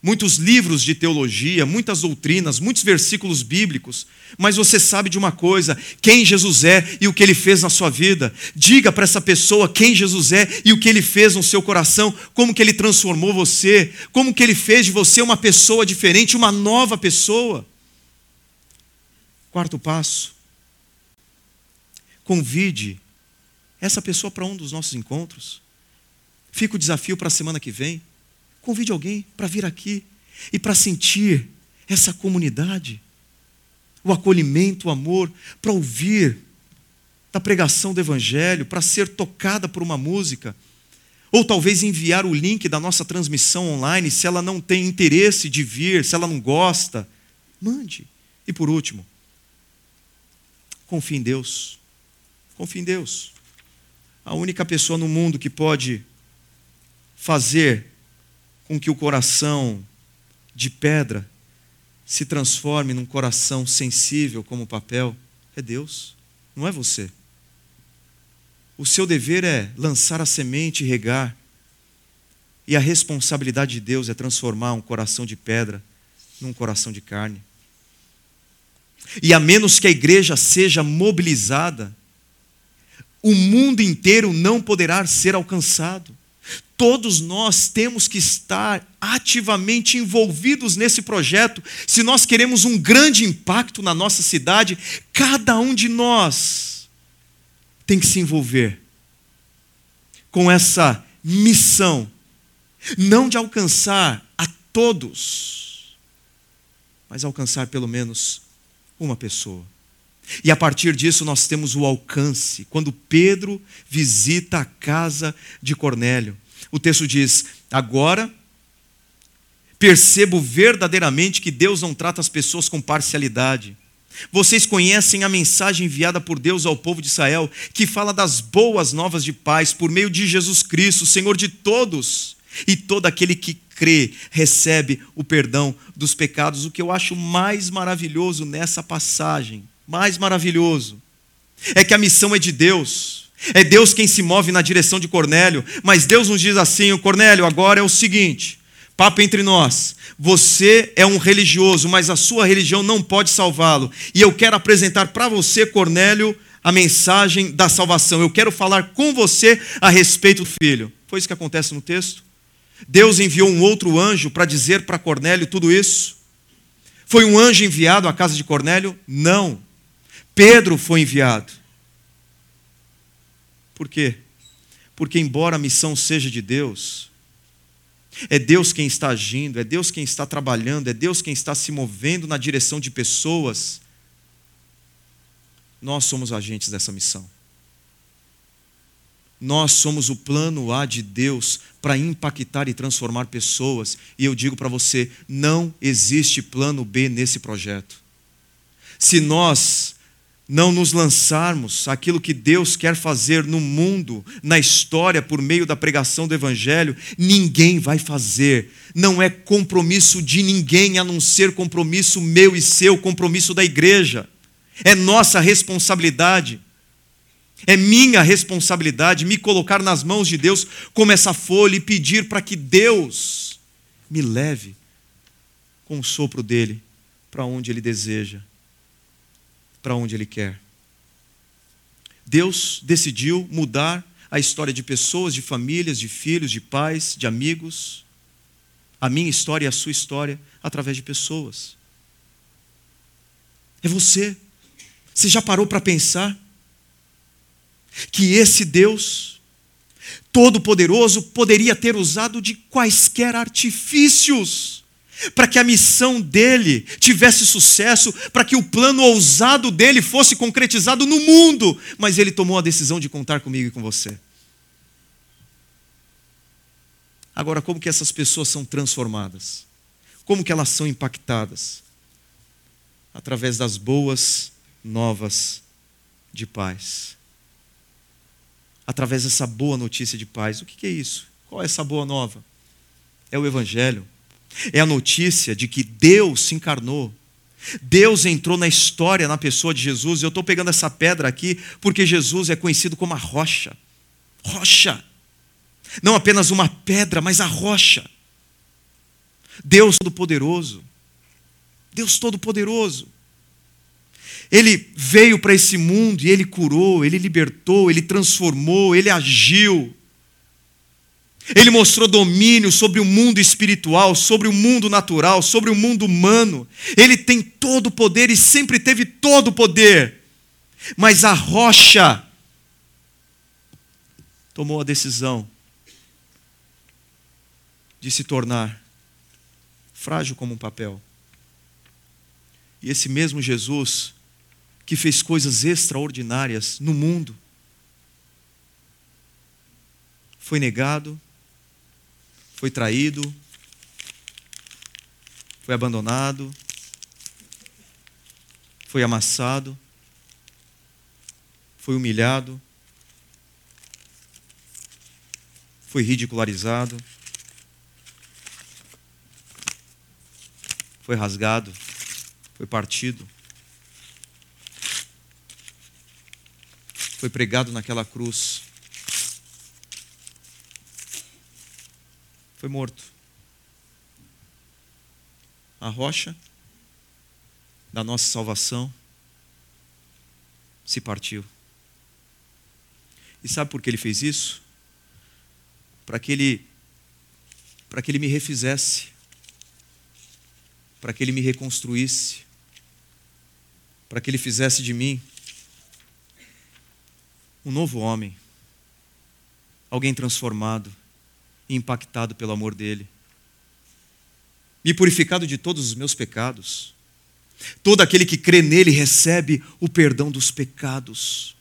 muitos livros de teologia, muitas doutrinas, muitos versículos bíblicos, mas você sabe de uma coisa: quem Jesus é e o que ele fez na sua vida. Diga para essa pessoa quem Jesus é e o que ele fez no seu coração, como que ele transformou você, como que ele fez de você uma pessoa diferente, uma nova pessoa. Quarto passo: convide essa pessoa para um dos nossos encontros. Fica o desafio para a semana que vem. Convide alguém para vir aqui e para sentir essa comunidade, o acolhimento, o amor, para ouvir da pregação do Evangelho, para ser tocada por uma música. Ou talvez enviar o link da nossa transmissão online, se ela não tem interesse de vir, se ela não gosta, mande. E por último, confie em Deus. Confie em Deus. A única pessoa no mundo que pode fazer com que o coração de pedra se transforme num coração sensível como papel é Deus, não é você. O seu dever é lançar a semente e regar, e a responsabilidade de Deus é transformar um coração de pedra num coração de carne. E a menos que a igreja seja mobilizada, o mundo inteiro não poderá ser alcançado. Todos nós temos que estar ativamente envolvidos nesse projeto. Se nós queremos um grande impacto na nossa cidade, cada um de nós tem que se envolver com essa missão, não de alcançar a todos, mas alcançar pelo menos uma pessoa. E a partir disso nós temos o alcance. Quando Pedro visita a casa de Cornélio, o texto diz: Agora percebo verdadeiramente que Deus não trata as pessoas com parcialidade. Vocês conhecem a mensagem enviada por Deus ao povo de Israel, que fala das boas novas de paz por meio de Jesus Cristo, Senhor de todos. E todo aquele que crê recebe o perdão dos pecados. O que eu acho mais maravilhoso nessa passagem mais maravilhoso é que a missão é de Deus. É Deus quem se move na direção de Cornélio, mas Deus nos diz assim: Cornélio, agora é o seguinte, papo entre nós. Você é um religioso, mas a sua religião não pode salvá-lo. E eu quero apresentar para você, Cornélio, a mensagem da salvação. Eu quero falar com você a respeito do filho. Foi isso que acontece no texto? Deus enviou um outro anjo para dizer para Cornélio tudo isso? Foi um anjo enviado à casa de Cornélio? Não. Pedro foi enviado. Por quê? Porque, embora a missão seja de Deus, é Deus quem está agindo, é Deus quem está trabalhando, é Deus quem está se movendo na direção de pessoas. Nós somos agentes dessa missão. Nós somos o plano A de Deus para impactar e transformar pessoas. E eu digo para você: não existe plano B nesse projeto. Se nós não nos lançarmos aquilo que Deus quer fazer no mundo, na história, por meio da pregação do Evangelho, ninguém vai fazer. Não é compromisso de ninguém a não ser compromisso meu e seu, compromisso da igreja. É nossa responsabilidade. É minha responsabilidade me colocar nas mãos de Deus como essa folha e pedir para que Deus me leve com o sopro dele para onde ele deseja para onde Ele quer. Deus decidiu mudar a história de pessoas, de famílias, de filhos, de pais, de amigos, a minha história e a sua história, através de pessoas. É você. Você já parou para pensar que esse Deus Todo-Poderoso poderia ter usado de quaisquer artifícios para que a missão dele tivesse sucesso, para que o plano ousado dele fosse concretizado no mundo, mas ele tomou a decisão de contar comigo e com você. Agora, como que essas pessoas são transformadas? Como que elas são impactadas? Através das boas novas de paz. Através dessa boa notícia de paz. O que é isso? Qual é essa boa nova? É o Evangelho é a notícia de que Deus se encarnou. Deus entrou na história na pessoa de Jesus. Eu estou pegando essa pedra aqui porque Jesus é conhecido como a rocha. Rocha. Não apenas uma pedra, mas a rocha. Deus Todo-Poderoso. Deus Todo-Poderoso. Ele veio para esse mundo e ele curou, ele libertou, ele transformou, ele agiu. Ele mostrou domínio sobre o mundo espiritual, sobre o mundo natural, sobre o mundo humano. Ele tem todo o poder e sempre teve todo o poder. Mas a rocha tomou a decisão de se tornar frágil como um papel. E esse mesmo Jesus, que fez coisas extraordinárias no mundo, foi negado, foi traído, foi abandonado, foi amassado, foi humilhado, foi ridicularizado, foi rasgado, foi partido, foi pregado naquela cruz. Foi morto. A rocha da nossa salvação se partiu. E sabe por que ele fez isso? Para que ele para que ele me refizesse, para que ele me reconstruísse, para que ele fizesse de mim um novo homem, alguém transformado impactado pelo amor dele. Me purificado de todos os meus pecados. Todo aquele que crê nele recebe o perdão dos pecados.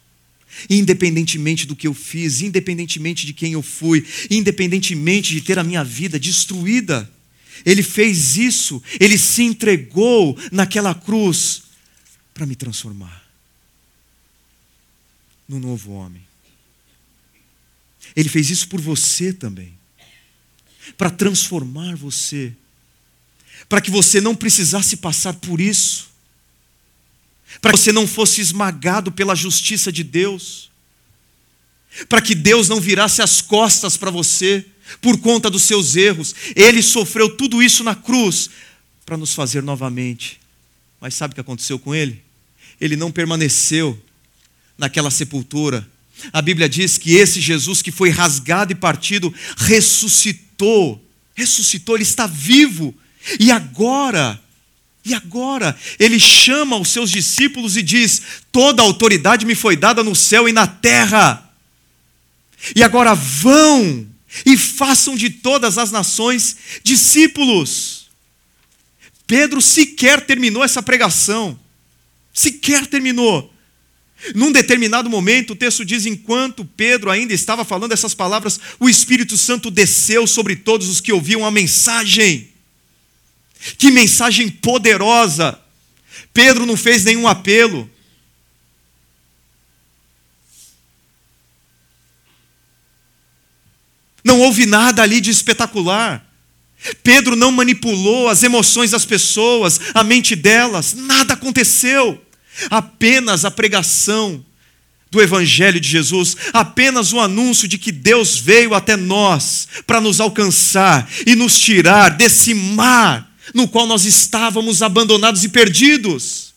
Independentemente do que eu fiz, independentemente de quem eu fui, independentemente de ter a minha vida destruída, ele fez isso, ele se entregou naquela cruz para me transformar no novo homem. Ele fez isso por você também para transformar você, para que você não precisasse passar por isso, para que você não fosse esmagado pela justiça de Deus, para que Deus não virasse as costas para você por conta dos seus erros. Ele sofreu tudo isso na cruz para nos fazer novamente. Mas sabe o que aconteceu com ele? Ele não permaneceu naquela sepultura. A Bíblia diz que esse Jesus que foi rasgado e partido ressuscitou. Ressuscitou, ele está vivo. E agora, e agora, ele chama os seus discípulos e diz: Toda autoridade me foi dada no céu e na terra. E agora vão e façam de todas as nações discípulos. Pedro sequer terminou essa pregação. Sequer terminou. Num determinado momento, o texto diz: enquanto Pedro ainda estava falando essas palavras, o Espírito Santo desceu sobre todos os que ouviam a mensagem. Que mensagem poderosa! Pedro não fez nenhum apelo. Não houve nada ali de espetacular. Pedro não manipulou as emoções das pessoas, a mente delas, nada aconteceu. Apenas a pregação do Evangelho de Jesus, apenas o anúncio de que Deus veio até nós para nos alcançar e nos tirar desse mar no qual nós estávamos abandonados e perdidos.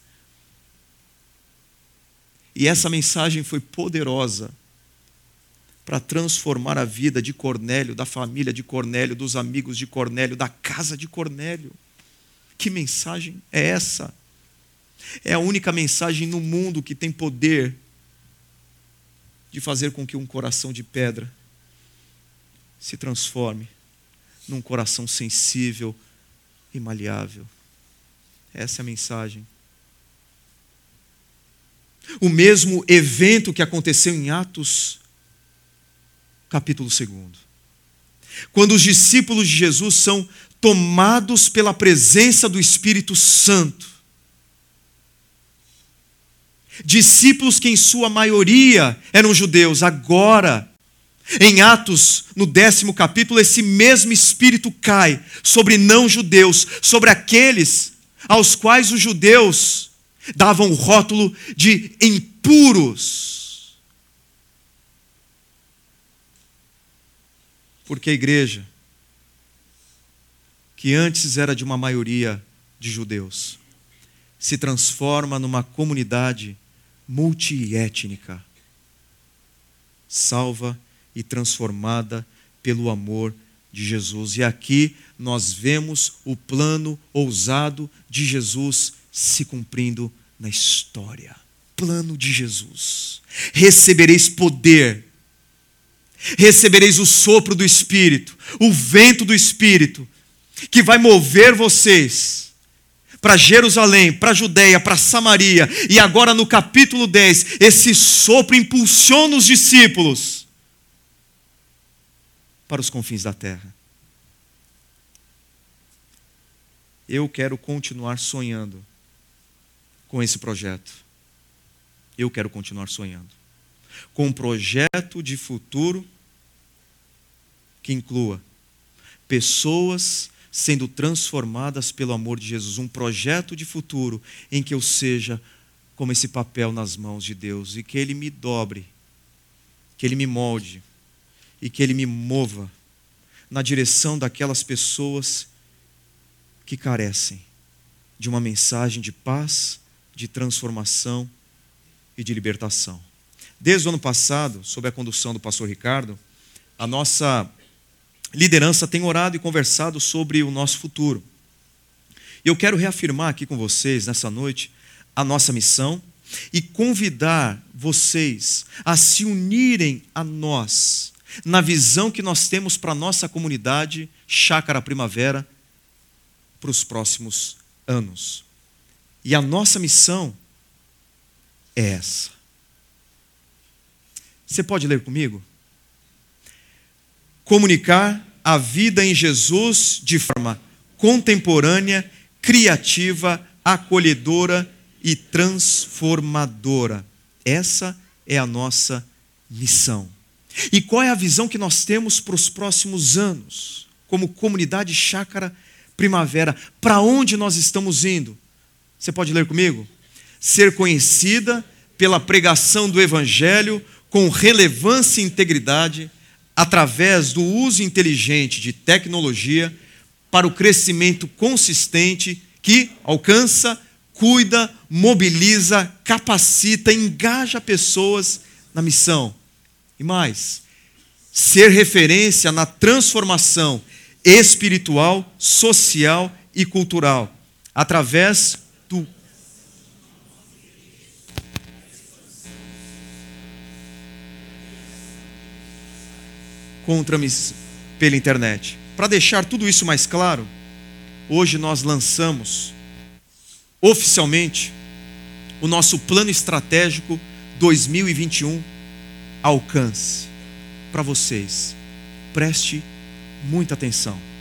E essa mensagem foi poderosa para transformar a vida de Cornélio, da família de Cornélio, dos amigos de Cornélio, da casa de Cornélio. Que mensagem é essa? É a única mensagem no mundo que tem poder de fazer com que um coração de pedra se transforme num coração sensível e maleável. Essa é a mensagem. O mesmo evento que aconteceu em Atos, capítulo 2. Quando os discípulos de Jesus são tomados pela presença do Espírito Santo, discípulos que em sua maioria eram judeus, agora, em Atos, no décimo capítulo, esse mesmo Espírito cai sobre não-judeus, sobre aqueles aos quais os judeus davam o rótulo de impuros. Porque a igreja, que antes era de uma maioria de judeus, se transforma numa comunidade multiétnica, salva e transformada pelo amor de Jesus. E aqui nós vemos o plano ousado de Jesus se cumprindo na história. Plano de Jesus. Recebereis poder, recebereis o sopro do Espírito, o vento do Espírito, que vai mover vocês para Jerusalém, para Judéia, para Samaria, e agora no capítulo 10, esse sopro impulsiona os discípulos para os confins da terra. Eu quero continuar sonhando com esse projeto. Eu quero continuar sonhando com um projeto de futuro que inclua pessoas sendo transformadas pelo amor de Jesus, um projeto de futuro em que eu seja como esse papel nas mãos de Deus e que Ele me dobre, que Ele me molde e que Ele me mova na direção daquelas pessoas que carecem de uma mensagem de paz, de transformação e de libertação. Desde o ano passado, sob a condução do pastor Ricardo, a nossa liderança tem orado e conversado sobre o nosso futuro. Eu quero reafirmar aqui com vocês nessa noite a nossa missão e convidar vocês a se unirem a nós na visão que nós temos para a nossa comunidade Chácara Primavera para os próximos anos. E a nossa missão é essa. Você pode ler comigo? Comunicar a vida em Jesus de forma contemporânea, criativa, acolhedora e transformadora. Essa é a nossa missão. E qual é a visão que nós temos para os próximos anos, como comunidade chácara primavera? Para onde nós estamos indo? Você pode ler comigo? Ser conhecida pela pregação do Evangelho com relevância e integridade através do uso inteligente de tecnologia para o crescimento consistente que alcança cuida, mobiliza, capacita, engaja pessoas na missão. E mais, ser referência na transformação espiritual, social e cultural, através do contra pela internet. Para deixar tudo isso mais claro, hoje nós lançamos oficialmente o nosso plano estratégico 2021 alcance para vocês. Preste muita atenção.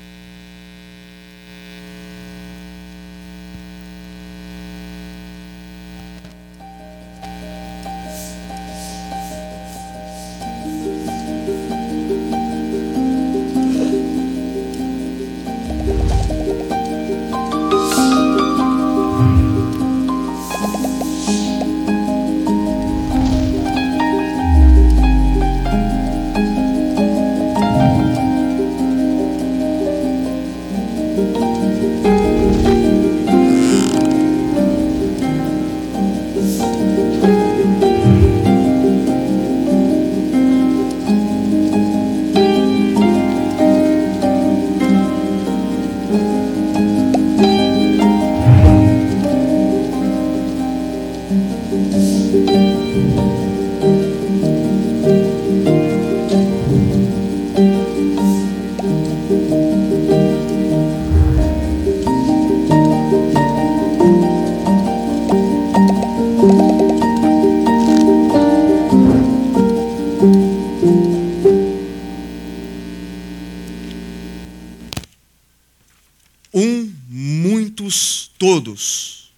Todos.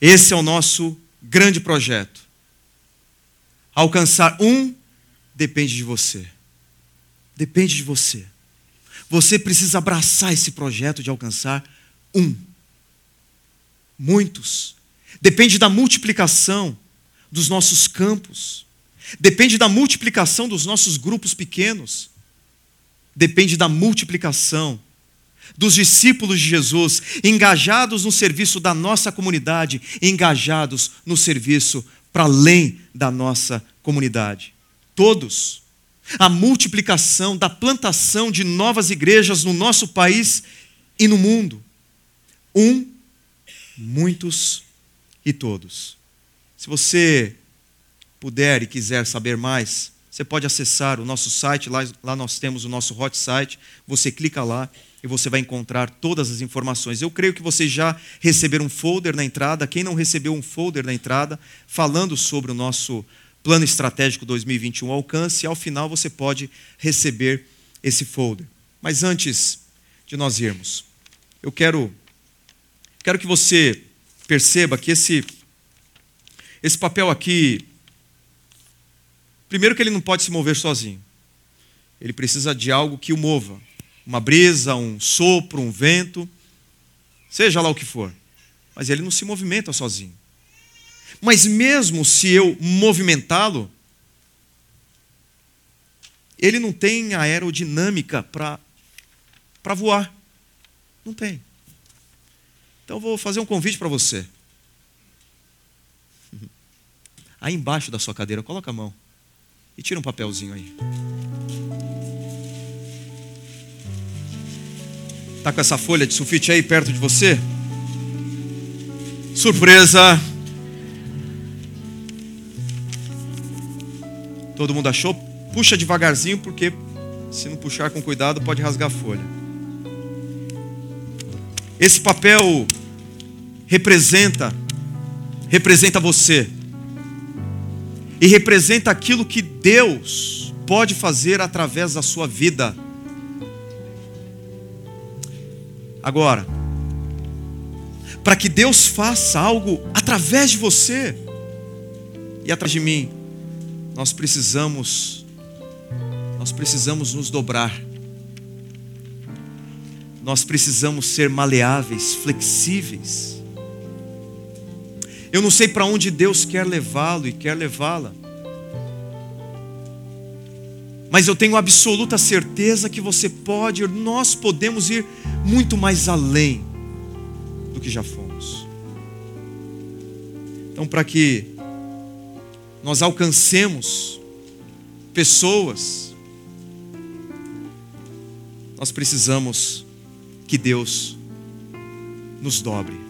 Esse é o nosso grande projeto. Alcançar um depende de você. Depende de você. Você precisa abraçar esse projeto de alcançar um. Muitos. Depende da multiplicação dos nossos campos. Depende da multiplicação dos nossos grupos pequenos. Depende da multiplicação dos discípulos de Jesus, engajados no serviço da nossa comunidade, engajados no serviço para além da nossa comunidade. Todos. A multiplicação da plantação de novas igrejas no nosso país e no mundo. Um, muitos e todos. Se você puder e quiser saber mais, você pode acessar o nosso site, lá, lá nós temos o nosso hot site, você clica lá e você vai encontrar todas as informações. Eu creio que vocês já receberam um folder na entrada. Quem não recebeu um folder na entrada, falando sobre o nosso plano estratégico 2021 alcance, ao final você pode receber esse folder. Mas antes de nós irmos, eu quero quero que você perceba que esse esse papel aqui primeiro que ele não pode se mover sozinho. Ele precisa de algo que o mova uma brisa, um sopro, um vento, seja lá o que for. Mas ele não se movimenta sozinho. Mas mesmo se eu movimentá-lo, ele não tem aerodinâmica para voar. Não tem. Então vou fazer um convite para você. Aí embaixo da sua cadeira, coloca a mão e tira um papelzinho aí. Está com essa folha de sulfite aí perto de você? Surpresa! Todo mundo achou? Puxa devagarzinho, porque se não puxar com cuidado, pode rasgar a folha. Esse papel representa representa você. E representa aquilo que Deus pode fazer através da sua vida. Agora, para que Deus faça algo através de você e atrás de mim, nós precisamos nós precisamos nos dobrar. Nós precisamos ser maleáveis, flexíveis. Eu não sei para onde Deus quer levá-lo e quer levá-la. Mas eu tenho absoluta certeza que você pode, nós podemos ir muito mais além do que já fomos. Então, para que nós alcancemos pessoas, nós precisamos que Deus nos dobre.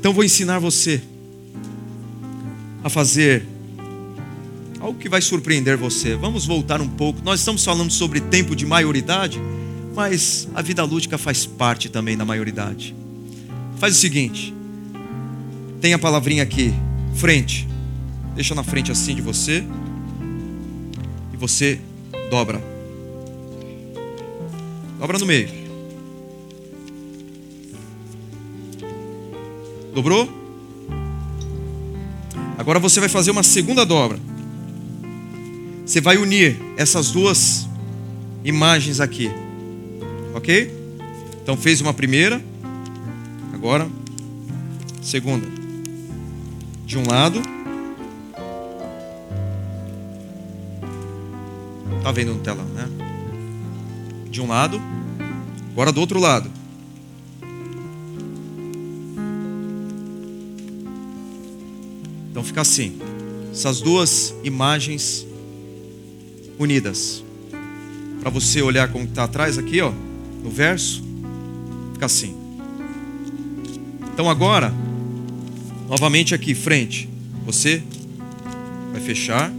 Então, vou ensinar você a fazer algo que vai surpreender você. Vamos voltar um pouco. Nós estamos falando sobre tempo de maioridade, mas a vida lúdica faz parte também da maioridade. Faz o seguinte: tem a palavrinha aqui, frente. Deixa na frente assim de você. E você dobra. Dobra no meio. Dobrou? Agora você vai fazer uma segunda dobra. Você vai unir essas duas imagens aqui. Ok? Então fez uma primeira. Agora, segunda. De um lado. Tá vendo no telão, né? De um lado. Agora do outro lado. Então fica assim. Essas duas imagens unidas. Para você olhar como está atrás aqui, ó, no verso, fica assim. Então agora, novamente aqui, frente, você vai fechar.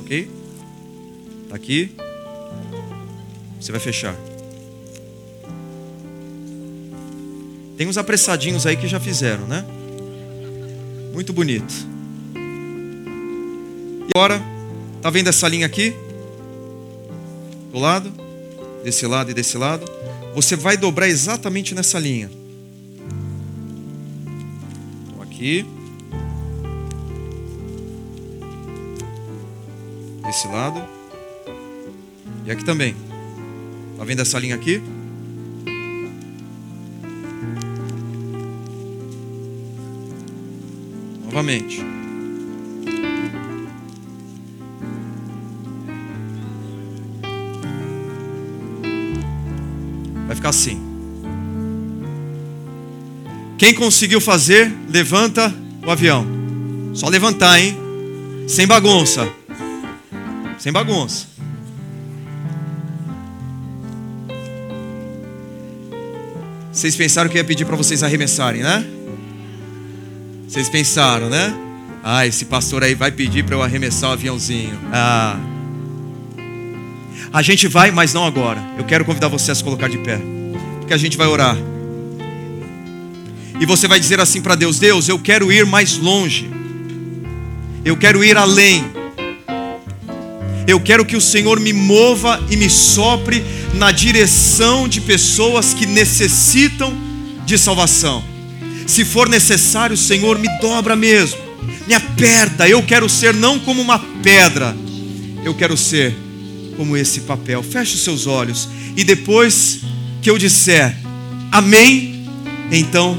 Ok? Tá aqui. Você vai fechar. Tem uns apressadinhos aí que já fizeram, né? Muito bonito. E agora, tá vendo essa linha aqui? Do lado, desse lado e desse lado. Você vai dobrar exatamente nessa linha. Então, aqui. Desse lado. E aqui também. Tá vendo essa linha aqui? Novamente. Ficar assim. Quem conseguiu fazer, levanta o avião. Só levantar, hein? Sem bagunça. Sem bagunça. Vocês pensaram que eu ia pedir para vocês arremessarem, né? Vocês pensaram, né? Ah, esse pastor aí vai pedir para eu arremessar o aviãozinho. Ah. A gente vai, mas não agora. Eu quero convidar você a se colocar de pé que a gente vai orar. E você vai dizer assim para Deus: Deus, eu quero ir mais longe. Eu quero ir além. Eu quero que o Senhor me mova e me sopre na direção de pessoas que necessitam de salvação. Se for necessário, Senhor, me dobra mesmo, me aperta. Eu quero ser não como uma pedra, eu quero ser como esse papel. Feche os seus olhos e depois que eu disser amém, então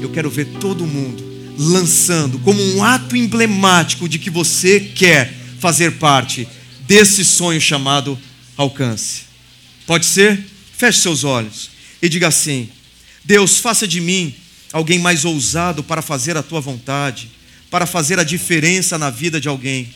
eu quero ver todo mundo lançando como um ato emblemático de que você quer fazer parte desse sonho chamado alcance. Pode ser? Feche seus olhos e diga assim: Deus, faça de mim alguém mais ousado para fazer a tua vontade, para fazer a diferença na vida de alguém.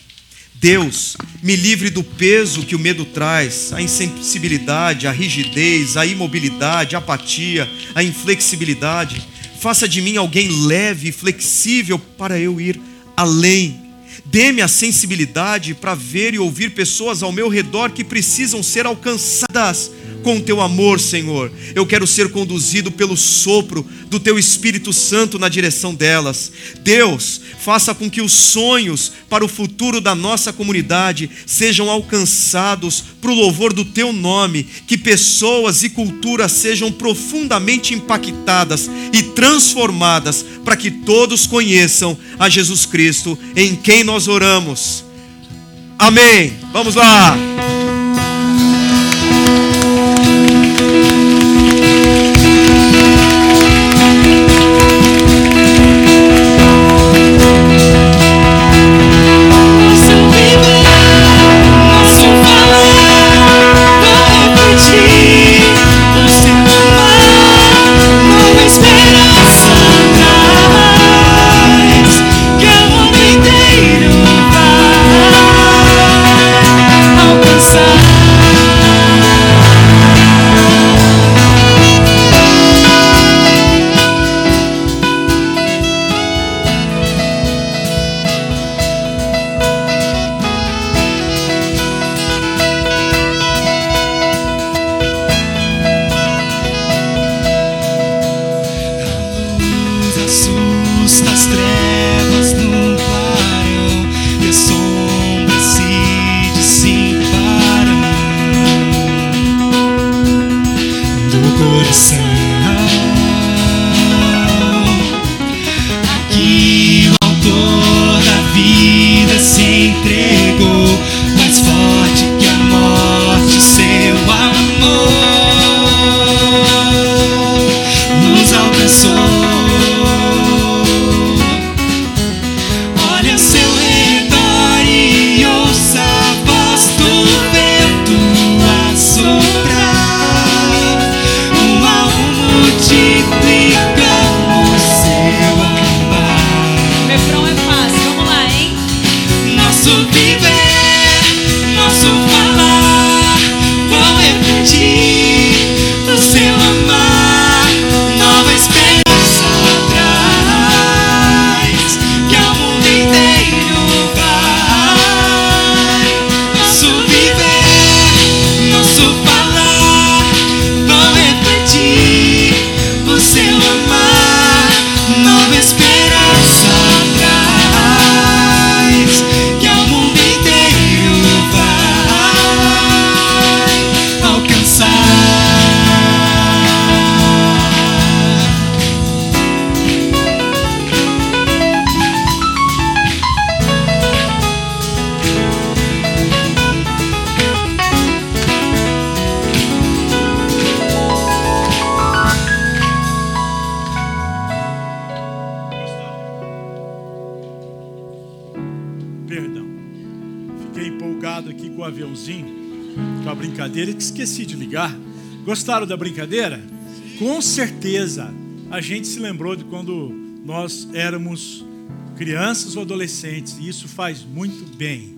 Deus, me livre do peso que o medo traz, a insensibilidade, a rigidez, a imobilidade, a apatia, a inflexibilidade. Faça de mim alguém leve e flexível para eu ir além. Dê-me a sensibilidade para ver e ouvir pessoas ao meu redor que precisam ser alcançadas com o teu amor, Senhor. Eu quero ser conduzido pelo sopro do teu Espírito Santo na direção delas. Deus, faça com que os sonhos para o futuro da nossa comunidade sejam alcançados para o louvor do teu nome, que pessoas e culturas sejam profundamente impactadas e transformadas para que todos conheçam a Jesus Cristo, em quem nós oramos. Amém. Vamos lá.
Gostaram da brincadeira? Com certeza a gente se lembrou de quando nós éramos crianças ou adolescentes, e isso faz muito bem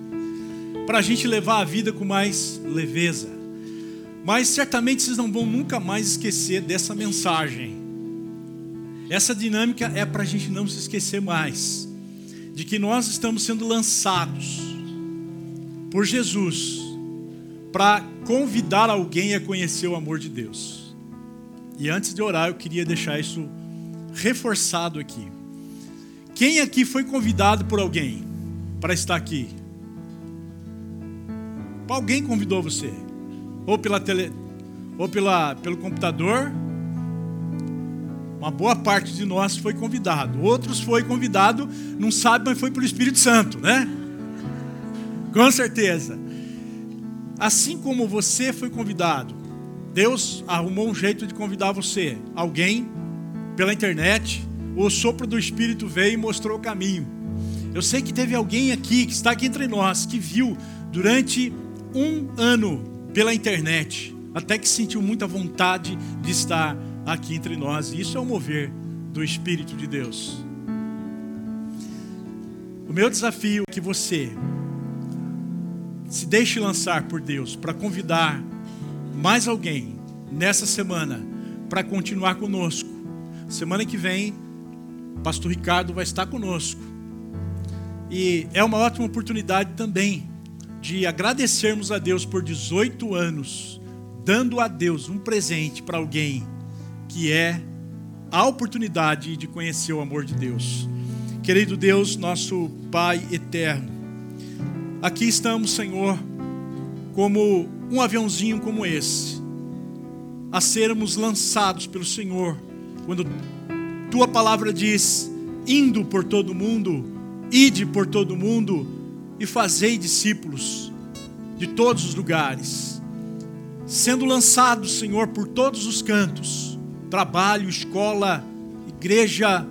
para a gente levar a vida com mais leveza. Mas certamente vocês não vão nunca mais esquecer dessa mensagem. Essa dinâmica é para a gente não se esquecer mais de que nós estamos sendo lançados por Jesus para convidar alguém a conhecer o amor de Deus. E antes de orar, eu queria deixar isso reforçado aqui. Quem aqui foi convidado por alguém para estar aqui? Alguém convidou você? Ou pela tele, ou pela, pelo computador? Uma boa parte de nós foi convidado. Outros foi convidado, não sabe, mas foi pelo Espírito Santo, né? Com certeza. Assim como você foi convidado, Deus arrumou um jeito de convidar você. Alguém pela internet, o sopro do Espírito veio e mostrou o caminho. Eu sei que teve alguém aqui, que está aqui entre nós, que viu durante um ano pela internet, até que sentiu muita vontade de estar aqui entre nós. E isso é o mover do Espírito de Deus. O meu desafio é que você se deixe lançar por Deus para convidar mais alguém nessa semana para continuar conosco. Semana que vem, Pastor Ricardo vai estar conosco. E é uma ótima oportunidade também de agradecermos a Deus por 18 anos, dando a Deus um presente para alguém que é a oportunidade de conhecer o amor de Deus. Querido Deus, nosso Pai eterno, aqui estamos, Senhor, como um aviãozinho como esse, a sermos lançados pelo Senhor, quando tua palavra diz: indo por todo mundo, ide por todo mundo e fazei discípulos de todos os lugares, sendo lançados, Senhor, por todos os cantos trabalho, escola, igreja,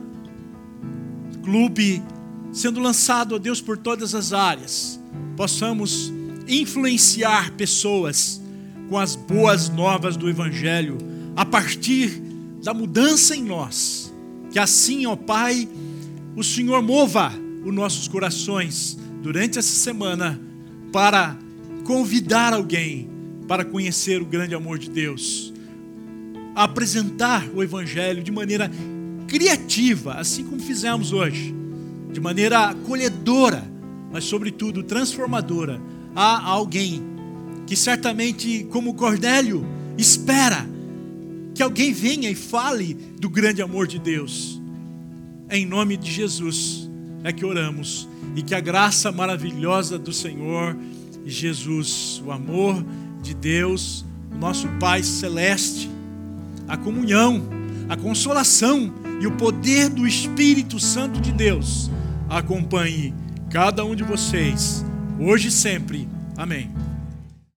clube, sendo lançado a Deus por todas as áreas, possamos influenciar pessoas com as boas novas do Evangelho, a partir da mudança em nós. Que assim, ó Pai, o Senhor mova os nossos corações durante essa semana para convidar alguém para conhecer o grande amor de Deus a apresentar o Evangelho de maneira criativa, assim como fizemos hoje, de maneira acolhedora, mas, sobretudo, transformadora a alguém que certamente, como Cornélio, espera que alguém venha e fale do grande amor de Deus. Em nome de Jesus é que oramos e que a graça maravilhosa do Senhor Jesus, o amor de Deus, o nosso Pai celeste, a comunhão, a consolação e o poder do Espírito Santo de Deus acompanhe cada um de vocês, hoje e sempre. Amém.